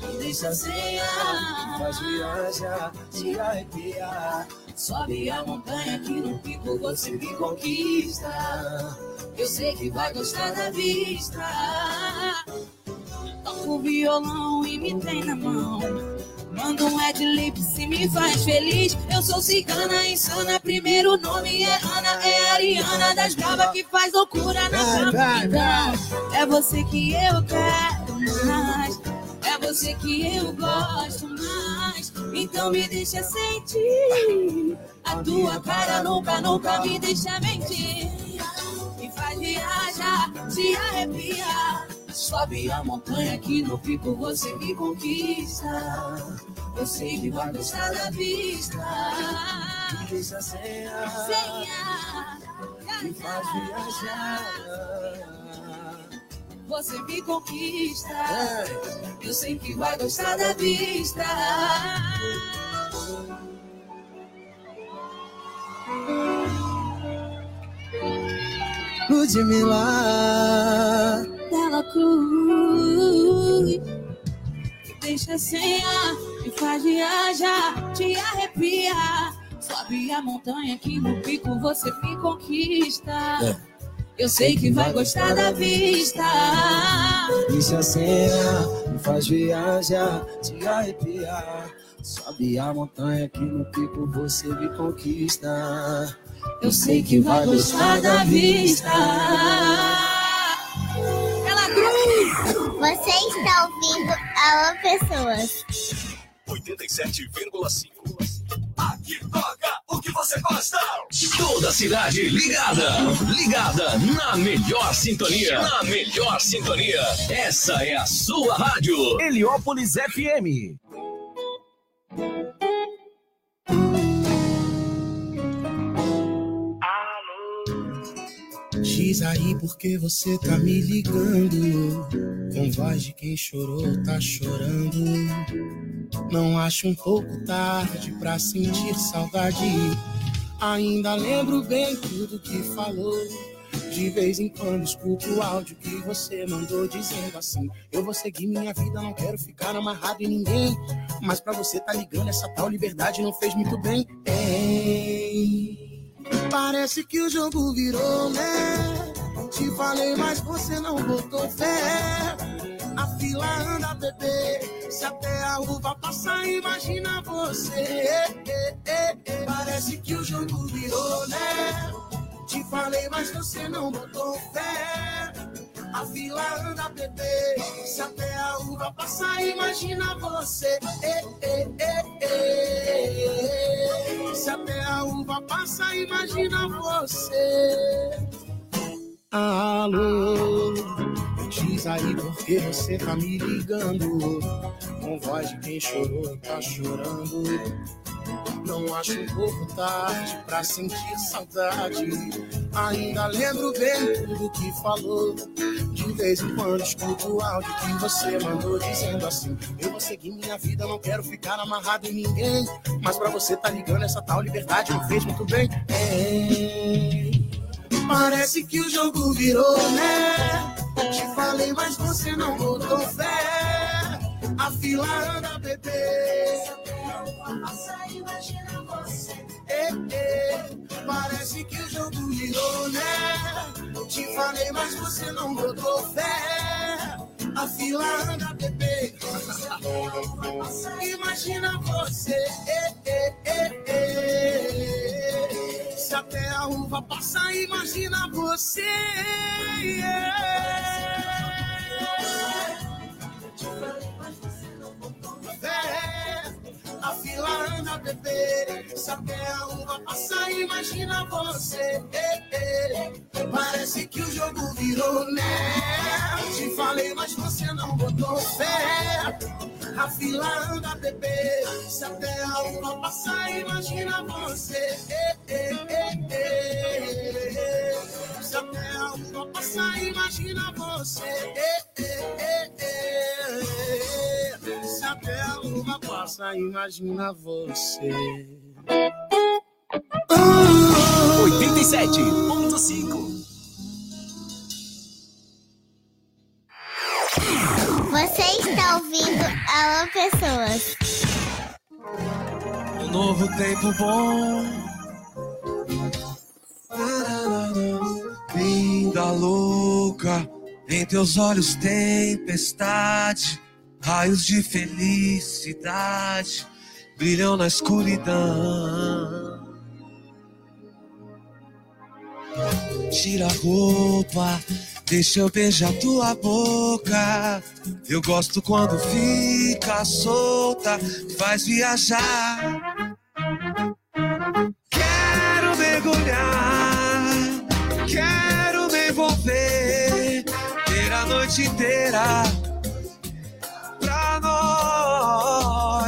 Me deixa sem ar,
Faz viajar, te arrepiar.
Sobe a montanha que no pico você me conquista. Eu sei que vai gostar da vista. Toco violão e me tem na mão. Manda um Ed Lip se me faz feliz. Eu sou cigana insana, primeiro nome é Ana, é Ariana das bravas que faz loucura na cama. Então, é você que eu quero mais. É você que eu gosto mais. Então me deixa sentir. A tua cara nunca, nunca me deixa mentir. Me faz viajar, te arrepiar. Sobe a montanha que no pico você me conquista. Eu sei que vai gostar da vista.
Me deixa Sem ar, me faz viajar.
Você me conquista. Eu sei que vai gostar da vista.
Ludmilla,
Dela Cruz. Deixa sem ar, me faz viajar, te arrepiar. Sobe a montanha que no pico você me conquista. Eu sei que vai gostar da vista.
deixa sem ar, me faz viajar, te arrepiar. Sobe a montanha que no pico você me conquista.
Eu sei que vai gostar da vista. Ela cruz.
Você está ouvindo Alô Pessoas.
87,5. Aqui toca o que
você gosta. Toda cidade ligada. Ligada na melhor sintonia. Na melhor sintonia. Essa é a sua rádio.
Heliópolis FM.
Diz aí porque você tá me ligando. Com voz de quem chorou, tá chorando. Não acho um pouco tarde pra sentir saudade. Ainda lembro bem tudo que falou. De vez em quando escuto o áudio que você mandou dizendo assim: Eu vou seguir minha vida, não quero ficar amarrado em ninguém. Mas pra você tá ligando, essa tal liberdade não fez muito bem. Ei. Parece que o jogo virou, né? Te falei, mas você não botou fé. A fila anda, bebê. Se até a uva passar, imagina você. Parece que o jogo virou, né? Te falei, mas você não botou fé. A fila anda, bebê. Se até a uva passar, imagina você. Se até a uva passa, imagina você. Alô, diz aí porque você tá me ligando. Com voz de quem chorou, tá chorando. Não acho um pouco tarde pra sentir saudade. Ainda lembro bem tudo que falou. De vez em quando escuto o áudio que você mandou dizendo assim: Eu vou seguir minha vida, não quero ficar amarrado em ninguém. Mas pra você tá ligando, essa tal liberdade não fez muito bem. É, parece que o jogo virou, né? Te falei, mas você não botou fé. A fila anda, bebê. Imagina você. É, é, parece que o jogo virou, né? Te falei, mas você não botou fé. A fila anda, bebê. Imagina você. É, é, é, é. Se até a uva passar, imagina você. É. A fila anda, bebê. Se até a uva passar, imagina você. Parece que o jogo virou, né? Te falei, mas você não botou fé. A fila anda, bebê. Se até a uva passar, imagina você. Se até a uva passar, imagina você. Se até a uva passa, imagina você.
87.5
Você está ouvindo Alô Pessoas.
Um novo tempo bom. Linda louca, em teus olhos tempestade, raios de felicidade brilham na escuridão. Tira a roupa, deixa eu beijar tua boca. Eu gosto quando fica solta, faz viajar. Quero mergulhar, quero me envolver, ter a noite inteira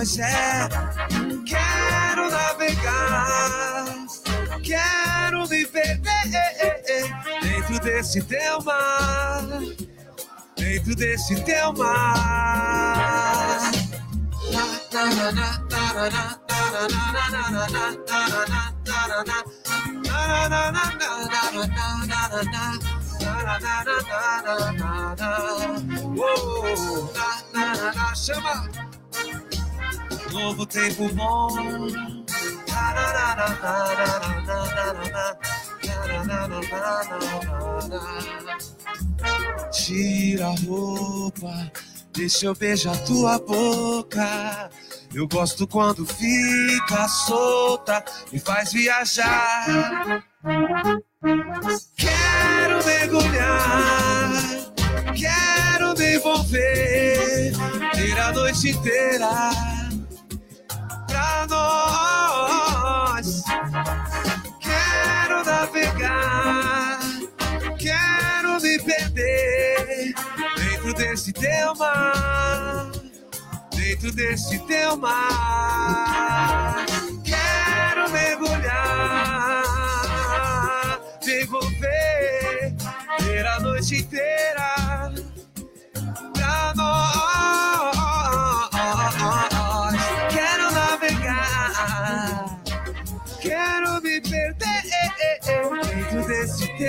É, quero navegar, quero me perder dentro desse teu mar, dentro desse teu mar. Chama! novo tempo bom. Tira a roupa, deixa eu beijar tua boca. Eu gosto quando fica solta e faz viajar. Quero mergulhar quero me envolver, ter a noite inteira pra nós. Quero navegar, quero me perder dentro desse teu mar, dentro desse teu mar. Quero mergulhar, me envolver, ter a noite inteira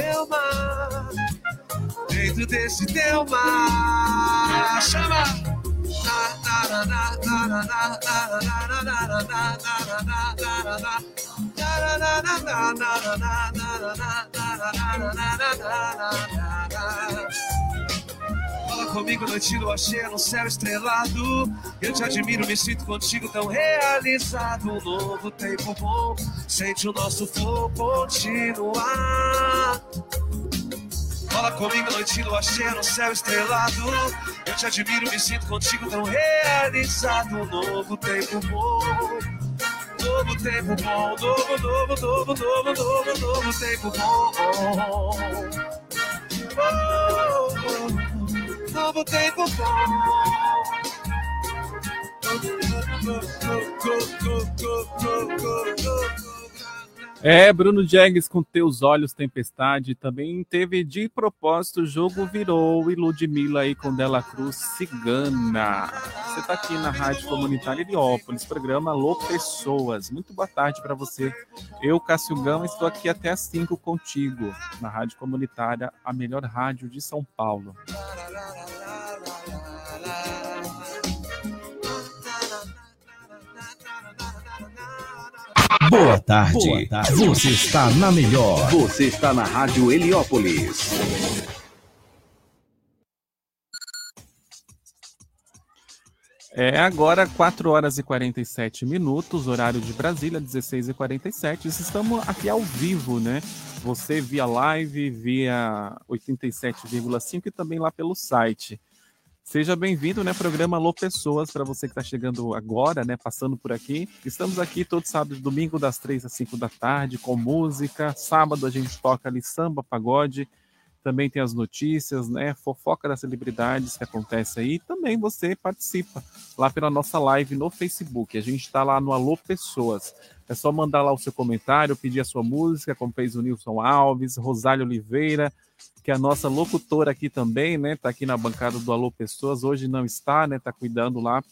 teu mar, dentro desse teu mar. Chama! Comigo, noite lua cheia no céu estrelado. Eu te admiro, me sinto contigo tão realizado. Um novo tempo bom, sente o nosso flow continuar. Fala comigo, noite lua cheia no céu estrelado. Eu te admiro, me sinto contigo tão realizado. Um novo tempo bom. Novo tempo bom, novo, novo, novo, novo, novo, novo tempo bom. Oh, oh, novo tempo bom.
É, Bruno Jags com Teus Olhos Tempestade também teve de propósito o jogo virou e Ludmilla aí com Dela Cruz Cigana. Você está aqui na Rádio Comunitária Heliópolis, programa Alô Pessoas. Muito boa tarde para você. Eu, Cássio Gama, estou aqui até às 5 contigo, na Rádio Comunitária, a melhor rádio de São Paulo.
Boa tarde. Boa tarde. Você está na melhor. Você está na Rádio Heliópolis.
É agora 4 horas e 47 minutos, horário de Brasília, 16 e 47. Estamos aqui ao vivo, né? Você via live, via 87,5 e também lá pelo site. Seja bem-vindo, né? Programa Alô Pessoas, para você que está chegando agora, né? Passando por aqui. Estamos aqui todo sábado e domingo, das 3 às 5 da tarde, com música. Sábado a gente toca ali samba, pagode. Também tem as notícias, né? Fofoca das celebridades que acontece aí. Também você participa lá pela nossa live no Facebook. A gente está lá no Alô Pessoas. É só mandar lá o seu comentário, pedir a sua música, como fez o Nilson Alves, Rosália Oliveira, que é a nossa locutora aqui também, né? Tá aqui na bancada do Alô Pessoas. Hoje não está, né? Tá cuidando lá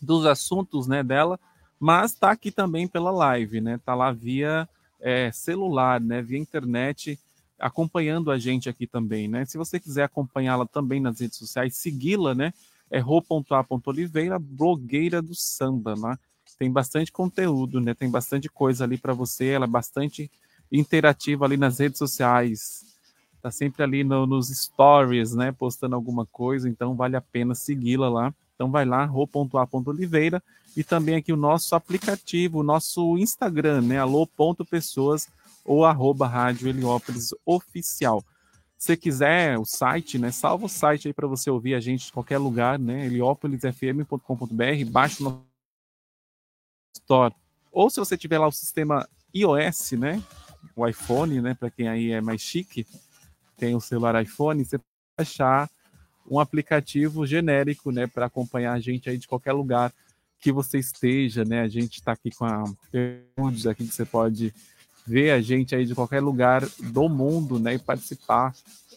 dos assuntos, né, dela, mas tá aqui também pela live, né? Tá lá via é, celular, né? Via internet, acompanhando a gente aqui também, né? Se você quiser acompanhá-la também nas redes sociais, segui-la, né? É ro.a.oliveira, blogueira do samba, né? Tem bastante conteúdo, né? Tem bastante coisa ali para você, ela é bastante interativa ali nas redes sociais. Tá sempre ali no, nos stories, né? Postando alguma coisa, então vale a pena segui-la lá. Então vai lá, ro.a.oliveira e também aqui o nosso aplicativo, o nosso Instagram, né? alô.pessoas ou arroba Rádio Heliópolis Oficial. Se quiser o site, né? Salva o site aí para você ouvir a gente de qualquer lugar, né? heliópolisfm.com.br, baixa o Store. Ou se você tiver lá o sistema iOS, né? O iPhone, né? Para quem aí é mais chique, tem o celular iPhone, você achar um aplicativo genérico, né? Para acompanhar a gente aí de qualquer lugar que você esteja, né? A gente está aqui com a aqui que você pode ver a gente aí de qualquer lugar do mundo, né? E participar,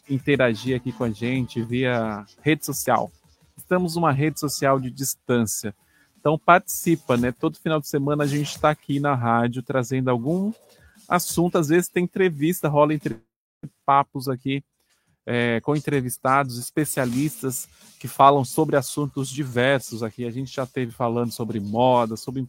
interagir aqui com a gente via rede social. Estamos numa rede social de distância. Então participa, né? Todo final de semana a gente está aqui na rádio trazendo algum assunto. Às vezes tem entrevista, rola entre papos aqui é, com entrevistados, especialistas que falam sobre assuntos diversos aqui. A gente já teve falando sobre moda, sobre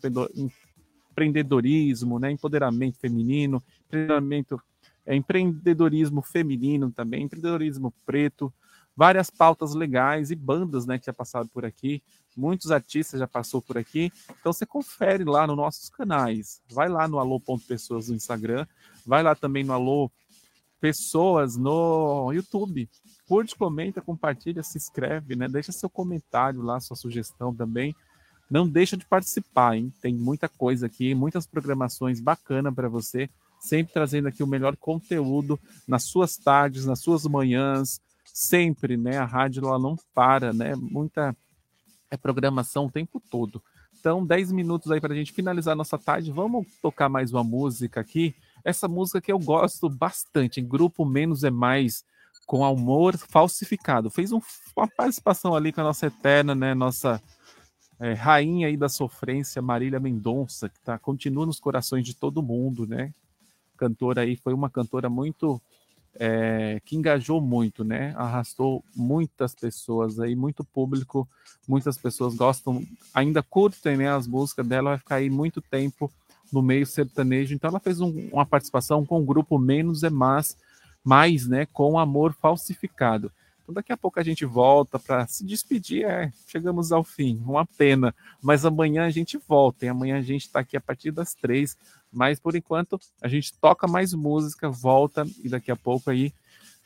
empreendedorismo, né? Empoderamento feminino, empreendedorismo, é, empreendedorismo feminino também, empreendedorismo preto, várias pautas legais e bandas, né, que já passaram por aqui. Muitos artistas já passou por aqui. Então você confere lá nos nossos canais. Vai lá no alô.pessoas no Instagram, vai lá também no alô pessoas no YouTube. Curte, comenta, compartilha, se inscreve, né? Deixa seu comentário lá, sua sugestão também. Não deixa de participar, hein? Tem muita coisa aqui, muitas programações bacanas para você. sempre trazendo aqui o melhor conteúdo nas suas tardes, nas suas manhãs, sempre, né? A rádio ela não para, né? Muita é programação o tempo todo. Então, 10 minutos aí para a gente finalizar nossa tarde. Vamos tocar mais uma música aqui. Essa música que eu gosto bastante, em Grupo Menos é Mais, com Amor Falsificado. Fez um, uma participação ali com a nossa eterna, né? Nossa é, rainha aí da sofrência, Marília Mendonça, que tá, continua nos corações de todo mundo, né? Cantora aí, foi uma cantora muito é, que engajou muito, né? Arrastou muitas pessoas aí, muito público, muitas pessoas gostam, ainda curtem né, as músicas dela, vai ficar aí muito tempo no meio sertanejo. Então ela fez um, uma participação com o grupo Menos é Mais, mais, né? Com Amor Falsificado. Então daqui a pouco a gente volta para se despedir. É, chegamos ao fim, uma pena. Mas amanhã a gente volta. E amanhã a gente está aqui a partir das três. Mas por enquanto a gente toca mais música, volta e daqui a pouco aí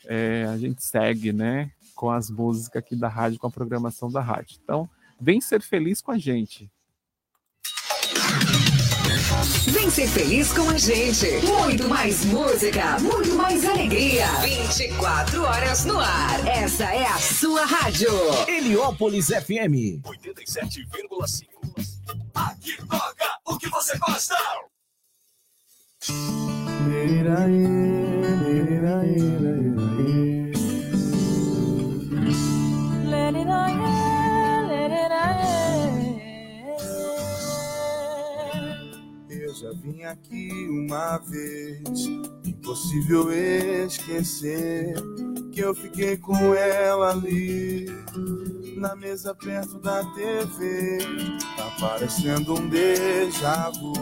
é, a gente segue, né? Com as músicas aqui da rádio, com a programação da rádio. Então, vem ser feliz com a gente.
Vem ser feliz com a gente. Muito mais música, muito mais alegria. 24 horas no ar. Essa é a sua rádio.
Heliópolis FM
87,5. Aqui toca o que você gosta.
Eu já vim aqui uma vez, impossível esquecer que eu fiquei com ela ali na mesa perto da TV. Tá parecendo um déjà vu.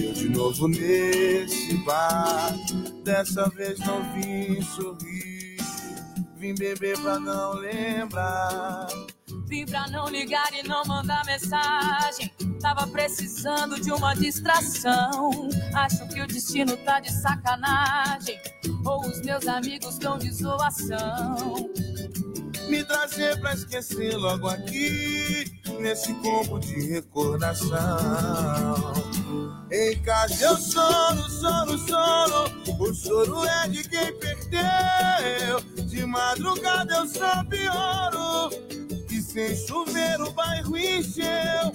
Eu de novo nesse bar, dessa vez não vim sorrir, vim beber pra não lembrar.
Vim pra não ligar e não mandar mensagem. Tava precisando de uma distração. Acho que o destino tá de sacanagem. Ou os meus amigos estão de zoação.
Me trazer pra esquecer logo aqui, nesse combo de recordação. Em casa eu choro, choro, choro. O choro é de quem perdeu. De madrugada eu só pioro. Sem chover o bairro encheu.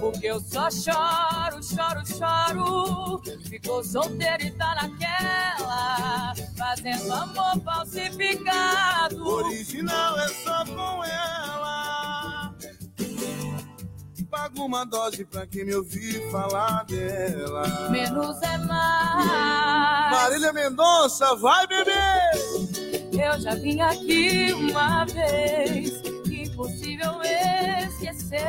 Porque eu só choro, choro, choro. Ficou solteiro e tá naquela. Fazendo amor falsificado.
Original é só com ela. Pago uma dose pra quem me ouvir falar dela.
Menos é mais.
Marília Mendonça, vai beber!
Eu já vim aqui uma vez. Impossível esquecer.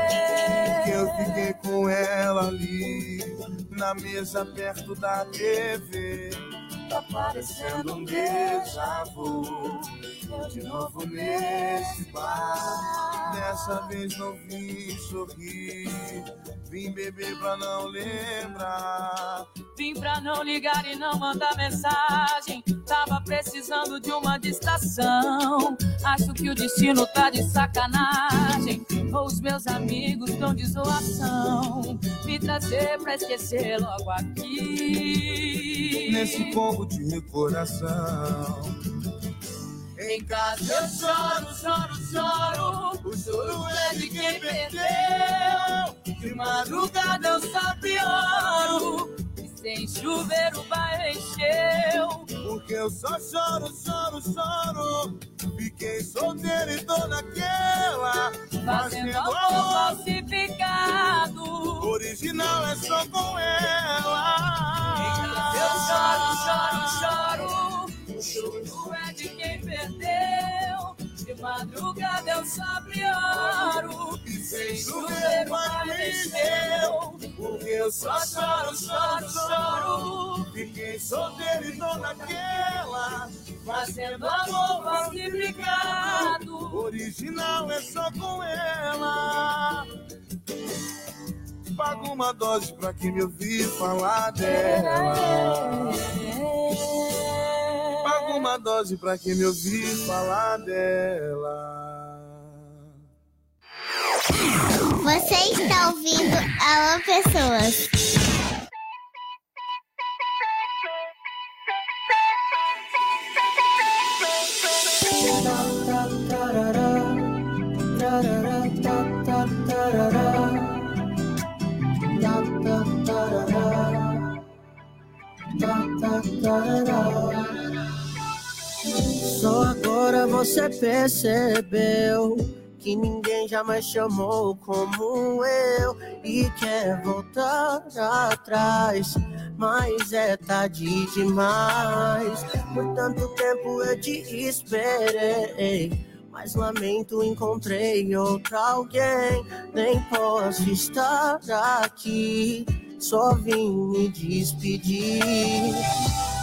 Que eu fiquei com ela ali, na mesa perto da TV. Tá parecendo um déjà vu. Eu de novo nesse bar. Dessa vez não vim sorrir. Vim beber pra não lembrar.
Vim pra não ligar e não mandar mensagem. Tava precisando de uma distração. Acho que o destino tá de sacanagem. Ou os meus amigos estão de zoação. Me trazer pra esquecer logo aqui.
Nesse combo de recordação.
Em casa eu choro, choro, choro. O choro é de quem perdeu. De madrugada eu só pioro. E sem chover o bairro encheu.
Porque eu só choro, choro, choro. Fiquei solteiro e tô naquela.
Fazendo amor falsificado.
Original é só com ela.
Eu choro, choro, choro. O choro é de quem perdeu. Madrugada eu. E sem encheu.
Porque eu só choro, choro, choro. Fiquei solteiro e tô naquela.
Fazendo amor falsificado.
Original é só com ela. Pago uma dose pra quem me ouvir falar dela. Pago alguma dose pra quem me ouvir falar dela.
Você está ouvindo a Alô Pessoas.
da da da da você percebeu que ninguém jamais chamou como eu e quer voltar atrás. Mas é tarde demais. Por tanto tempo eu te esperei. Mas lamento, encontrei outra alguém. Nem posso estar aqui. Só vim me despedir.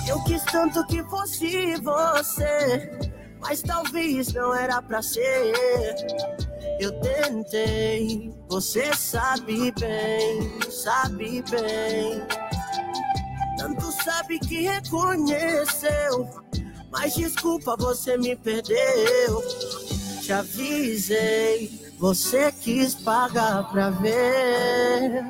Eu quis tanto que fosse você, mas talvez não era pra ser. Eu tentei, você sabe bem, sabe bem. Tanto sabe que reconheceu, mas desculpa, você me perdeu. Te avisei, você quis pagar pra ver.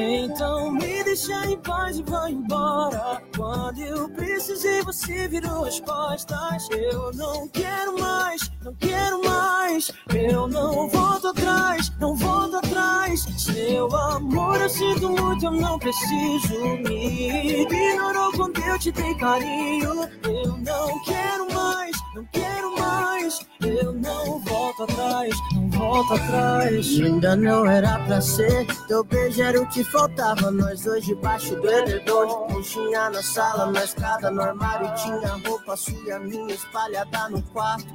Então me deixa em paz e vai embora. Quando eu precisei, você virou as costas. Eu não quero mais, não quero mais. Eu não volto atrás, não volto atrás. Seu amor eu sinto muito, eu não preciso. Me ignorou quando eu te dei carinho. Eu não quero mais, não quero mais. Eu não volto atrás, não volto atrás.
Ainda não era pra ser, teu beijo era o que faltava. Nós dois debaixo do edredom, de conchinha na sala, na escada, no armário. Tinha roupa sua e minha espalhada no quarto.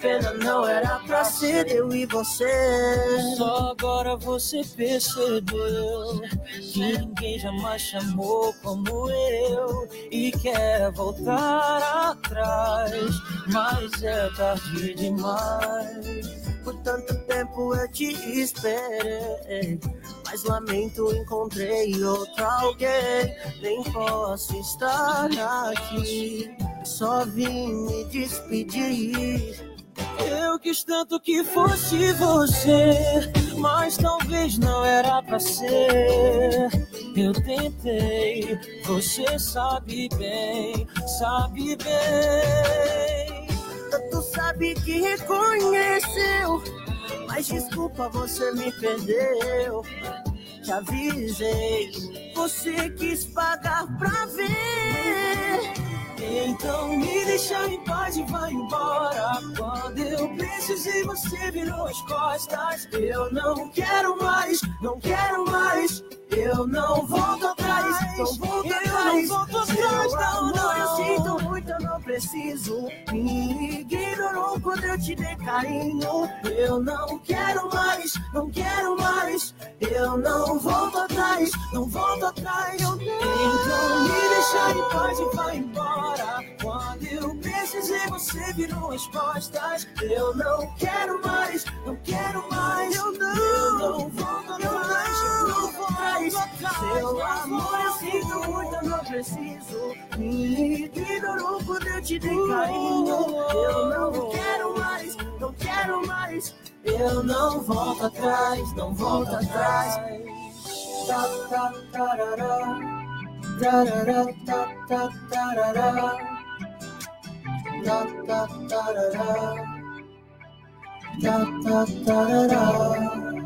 Pena não era pra ser eu e você.
Só agora você percebeu que ninguém jamais chamou como eu e quer voltar atrás, mas é tarde demais.
Por tanto tempo eu te esperei, mas lamento, encontrei outra alguém. Nem posso estar aqui, só vim me despedir.
Eu quis tanto que fosse você, mas talvez não era pra ser. Eu tentei, você sabe bem, sabe bem.
Tanto sabe que reconheceu, mas desculpa, você me perdeu. Te avisei, você quis pagar pra ver.
Então me deixa em paz e vai embora. Quando eu precisei, você virou as costas. Eu não quero mais, não quero mais. Eu não volto atrás, não volto
Eu
atrás.
não volto atrás, não, não. Eu sinto muito, eu não preciso. Me ignorou quando eu te dei carinho.
Eu não quero mais, não quero mais. Eu não volto atrás, não volto atrás. Então me deixa em paz e vai embora. Quando eu precisei, você virou as costas. Eu não quero mais, não quero mais. Eu não, eu não volto atrás, eu não volto atrás.
Seu amor, eu sinto muito, não preciso. Me ignorou quando eu te dei carinho. Eu não quero mais, não quero mais.
Eu não volto atrás, não volto atrás.
Tá, tá, tarará. Tarará, tá, tá, tarará. Tá, tá, tarará. Tá, tá, tarará.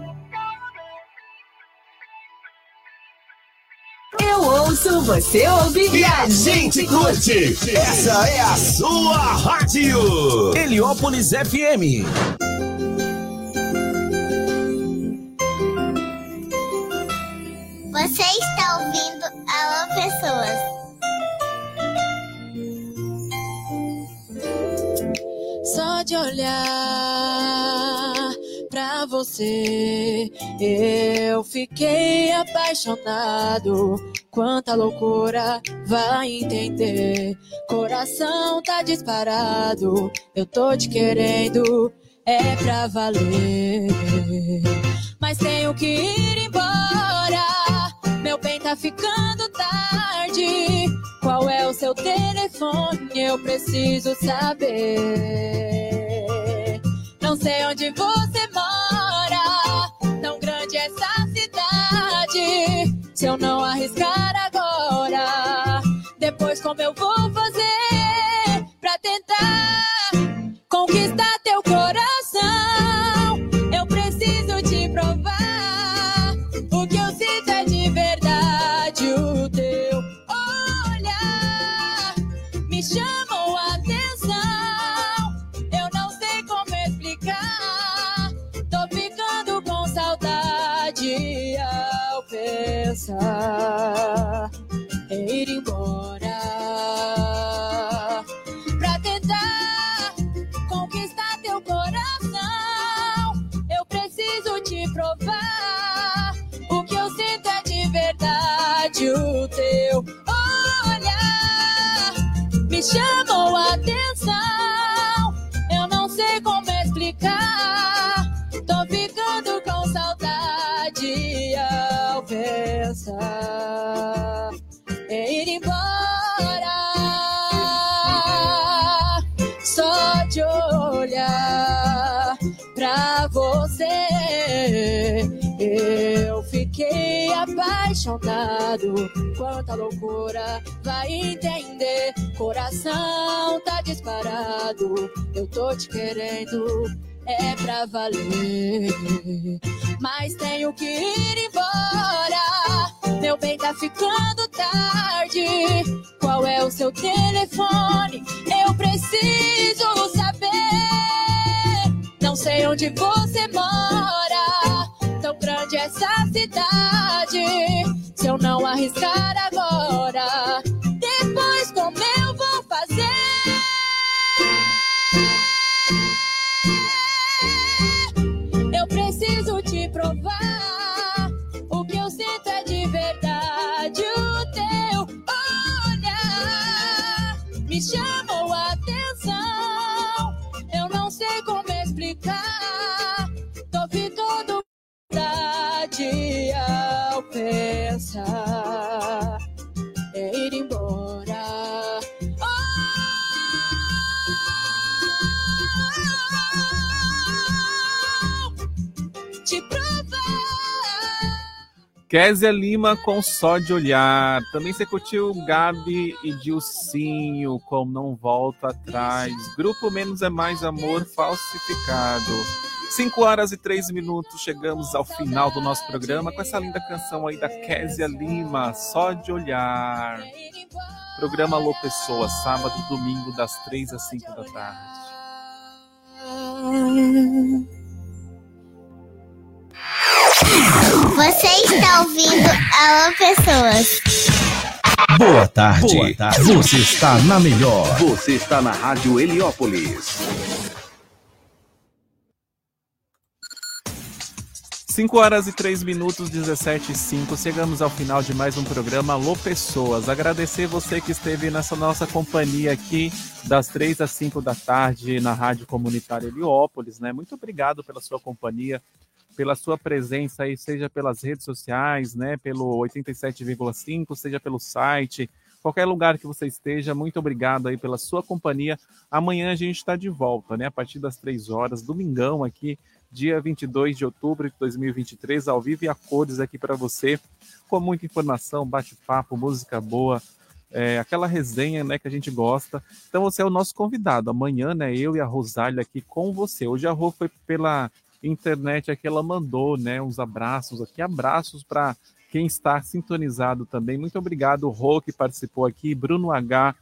Você ouve
E a gente curte. Essa é a sua rádio.
Heliópolis FM.
Você está ouvindo Alô Pessoas.
Só de olhar pra você, eu fiquei apaixonado. Quanta loucura vai entender? Coração tá disparado, eu tô te querendo, é pra valer. Mas tenho que ir embora, meu bem tá ficando tarde. Qual é o seu telefone? Eu preciso saber. Não sei onde você mora, tão grande essa cidade. Se eu não arriscar como eu vou chamou a atenção. Eu não sei como explicar. Tô ficando com saudade ao pensar em é ir embora. Só de olhar pra você fiquei apaixonado. Quanta loucura vai entender? Coração tá disparado. Eu tô te querendo. É pra valer, mas tenho que ir embora. Meu bem, tá ficando tarde. Qual é o seu telefone? Eu preciso saber. Não sei onde você mora. Essa cidade. Se eu não arriscar agora,
Kézia Lima com Só de Olhar. Também você curtiu Gabi e Dilcinho com Não Volta Atrás. Grupo Menos é Mais Amor Falsificado. 5 horas e 3 minutos, chegamos ao final do nosso programa com essa linda canção aí da Kézia Lima, Só de Olhar. Programa Alô Pessoa, sábado e domingo, das 3 às 5 da tarde.
Você está ouvindo Alô Pessoas.
Boa tarde. Boa tarde. Você está na melhor. Você está na Rádio Heliópolis.
5 horas e 3 minutos, 17 e 5. Chegamos ao final de mais um programa Alô Pessoas. Agradecer você que esteve nessa nossa companhia aqui das 3 às 5 da tarde na Rádio Comunitária Heliópolis, né? Muito obrigado pela sua companhia, pela sua presença aí, seja pelas redes sociais, né? Pelo 87,5, seja pelo site, qualquer lugar que você esteja, muito obrigado aí pela sua companhia. Amanhã a gente está de volta, né? A partir das 3 horas, domingão aqui dia 22 de outubro de 2023, ao vivo e a cores aqui para você, com muita informação, bate-papo, música boa, é, aquela resenha né, que a gente gosta. Então você é o nosso convidado. Amanhã, né, eu e a Rosália aqui com você. Hoje a Rô foi pela internet aqui, ela mandou né, uns abraços aqui, abraços para quem está sintonizado também. Muito obrigado, Rô, que participou aqui, Bruno H.,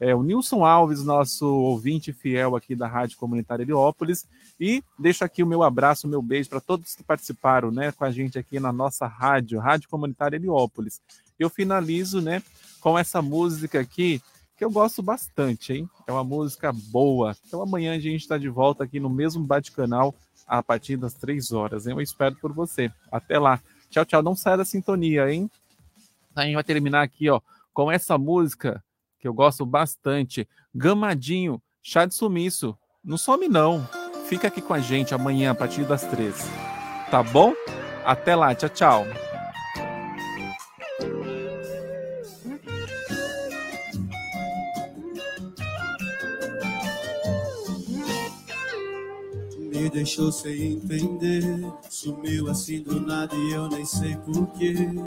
é, o Nilson Alves, nosso ouvinte fiel aqui da Rádio Comunitária Heliópolis. E deixo aqui o meu abraço, o meu beijo para todos que participaram né, com a gente aqui na nossa rádio, Rádio Comunitária Heliópolis. Eu finalizo né, com essa música aqui, que eu gosto bastante, hein? É uma música boa. Então amanhã a gente está de volta aqui no mesmo bate-canal a partir das três horas. Eu espero por você. Até lá. Tchau, tchau. Não saia da sintonia, hein? A gente vai terminar aqui, ó, com essa música que eu gosto bastante. Gamadinho, chá de sumiço. Não some, não. Fica aqui com a gente amanhã a partir das três. Tá bom? Até lá. Tchau, tchau.
Me deixou sem entender, sumiu assim do nada e eu nem sei porquê.